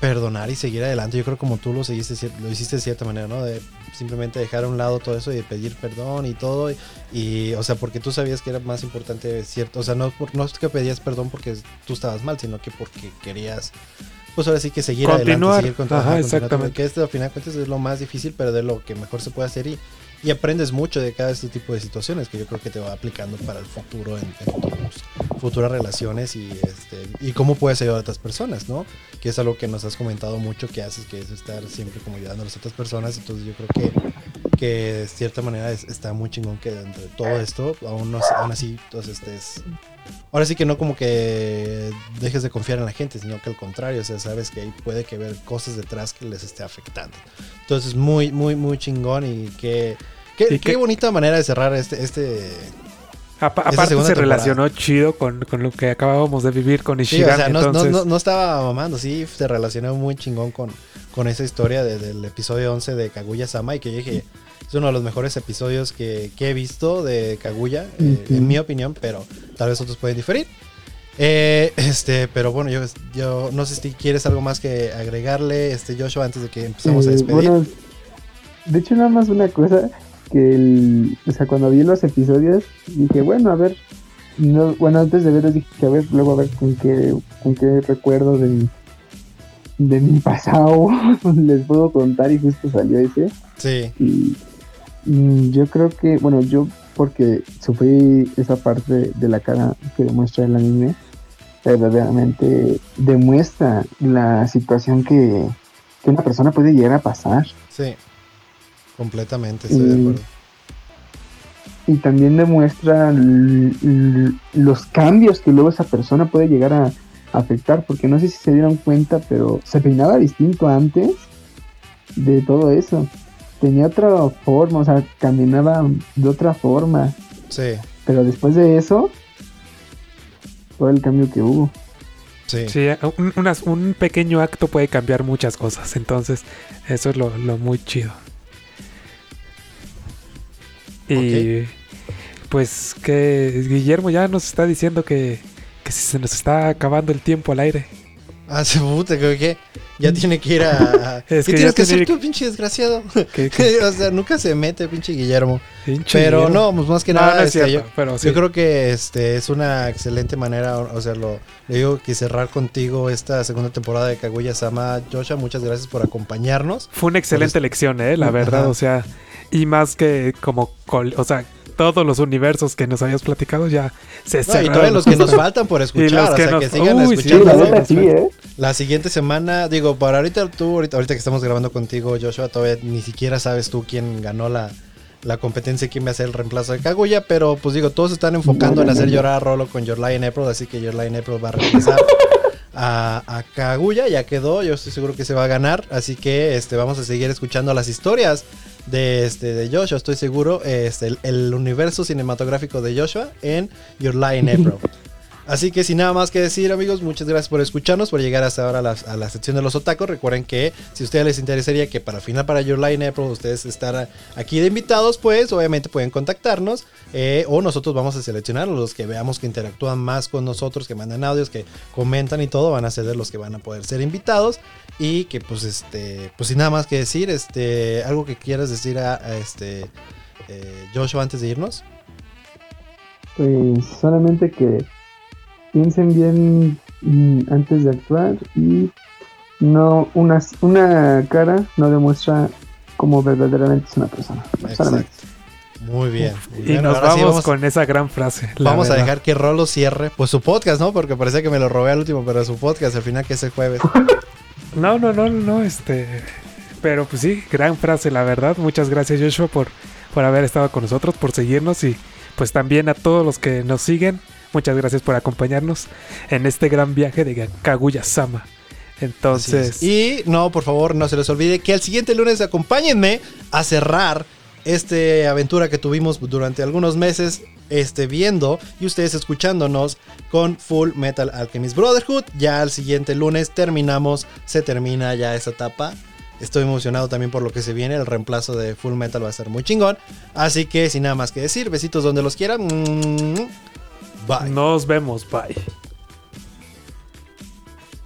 perdonar y seguir adelante. Yo creo como tú lo seguiste, lo hiciste de cierta manera, ¿no? De simplemente dejar a un lado todo eso y de pedir perdón y todo. Y, y, o sea, porque tú sabías que era más importante cierto, o sea, no, por- no es que pedías perdón porque tú estabas mal, sino que porque querías, pues ahora sí que seguir Continuar. adelante, seguir Ajá, continuar. exactamente. Que esto al final de cuentas es lo más difícil, pero de lo que mejor se puede hacer y, y aprendes mucho de cada este tipo de situaciones que yo creo que te va aplicando para el futuro en, tus futuras relaciones y este y cómo puedes ayudar a otras personas, ¿no? Que es algo que nos has comentado mucho que haces, que es estar siempre como ayudando a las otras personas. Entonces yo creo que, que de cierta manera es- está muy chingón que dentro de todo esto, aún, no, aún así, entonces estés... Ahora sí que no como que dejes de confiar en la gente, sino que al contrario, o sea, sabes que ahí puede que haber cosas detrás que les esté afectando. Entonces, muy, muy, muy chingón y que... Qué, qué que- bonita manera de cerrar este, este, aparte se temporada. relacionó chido con, con lo que acabábamos de vivir con Sí, Ishigami. o sea, no, no- entonces, no- no estaba mamando, sí, se relacionó muy chingón con, con esa historia de- del episodio 11 de Kaguya-sama y que yo dije, es uno de los mejores episodios que, que he visto de Kaguya, eh, Ujú. en mi opinión, pero tal vez otros pueden diferir. Eh, este, pero bueno, yo, yo no sé si quieres algo más que agregarle, este Joshua, antes de que empecemos a Eh, despedir. bueno, de hecho, nada más una cosa que el, o sea, cuando vi los episodios, dije, bueno, a ver, no, bueno, antes de verlos dije, a ver, luego a ver con qué, con qué recuerdo de de mi pasado (laughs) les puedo contar y justo salió ese. sí, Y yo creo que, bueno, yo porque sufrí esa parte de la cara que demuestra el anime, verdaderamente demuestra la situación que, que una persona puede llegar a pasar. sí, completamente, estoy de acuerdo. Y también demuestra los cambios que luego esa persona puede llegar a afectar, porque no sé si se dieron cuenta, pero se peinaba distinto antes de todo eso. Tenía otra forma, o sea, caminaba de otra forma. Sí, Pero después de eso, todo el cambio que hubo. sí, Sí, un, unas- un pequeño acto puede cambiar muchas cosas. Entonces, eso es lo, lo muy chido. Y pues que Guillermo ya nos está diciendo que, que si se nos está acabando el tiempo al aire. Ah, se puta, creo que ya tiene que ir a... (laughs) Es ¿Qué que tienes que hacer tú, pinche desgraciado? (laughs) (laughs) O sea, nunca se mete, pinche Guillermo. pinche Pero Guillermo. no, pues más que No, nada, no es este, cierto, yo, pero sí. yo creo que este es una excelente manera, o sea, lo le digo que cerrar contigo esta segunda temporada de Kaguya Sama. Joshua, muchas gracias por acompañarnos. Fue una excelente elección, ¿eh? La Ajá. verdad, o sea, y más que como, col- o sea, todos los universos que nos habías platicado ya se No, y todavía los que nos (laughs) faltan por escuchar, los o que sea, nos- que sigan Uy, sí, Sí, la escuchando. neta sí, ¿eh? La siguiente semana, digo, para ahorita tú, ahorita, ahorita que estamos grabando contigo, Joshua, todavía ni siquiera sabes tú quién ganó la, la competencia, quién va a ser el reemplazo de Kaguya, pero pues digo, todos se están enfocando en hacer llorar a Rolo con Your Lie in April, así que Your Lie in April va a regresar (laughs) a, Kaguya, ya quedó, yo estoy seguro que se va a ganar, así que este, vamos a seguir escuchando las historias de, este, de Joshua, estoy seguro, este, el, universo cinematográfico de Joshua en Your Lie April. (laughs) Así que sin nada más que decir, amigos, muchas gracias por escucharnos, por llegar hasta ahora a la, sección de los otacos. Recuerden que si a ustedes les interesaría que para final para Your Line April ustedes estar aquí de invitados, pues obviamente pueden contactarnos eh, o nosotros vamos a seleccionar los que veamos que interactúan más con nosotros, que mandan audios, que comentan y todo, van a ser los que van a poder ser invitados y que pues este, pues sin nada más que decir, este, algo que quieras decir a, a este eh, Joshua antes de irnos. Pues solamente que piensen bien mm, antes de actuar y no una, una cara no demuestra cómo verdaderamente es una persona. Solamente. Exacto. Muy bien. muy Y bien. nos Ahora sí vamos, con esa gran frase. Vamos a dejar que Rolo cierre, pues su podcast, ¿no? Porque parece que me lo robé al último, pero su podcast, al final que es el jueves. (laughs) No, no, no, no, no, este. Pero pues sí, gran frase, la verdad. Muchas gracias, Joshua, por, por haber estado con nosotros, por seguirnos y pues también a todos los que nos siguen. Muchas gracias por acompañarnos en este gran viaje de Kaguya-sama. Entonces, es. Y no, por favor, no se les olvide que el siguiente lunes acompáñenme a cerrar esta aventura que tuvimos durante algunos meses este, viendo y ustedes escuchándonos con Full Metal Alchemist Brotherhood. Ya el siguiente lunes terminamos, se termina ya esta etapa. Estoy emocionado también por lo que se viene. El reemplazo de Full Metal va a ser muy chingón. Así que sin nada más que decir, besitos donde los quieran. Nos vemos. Bye.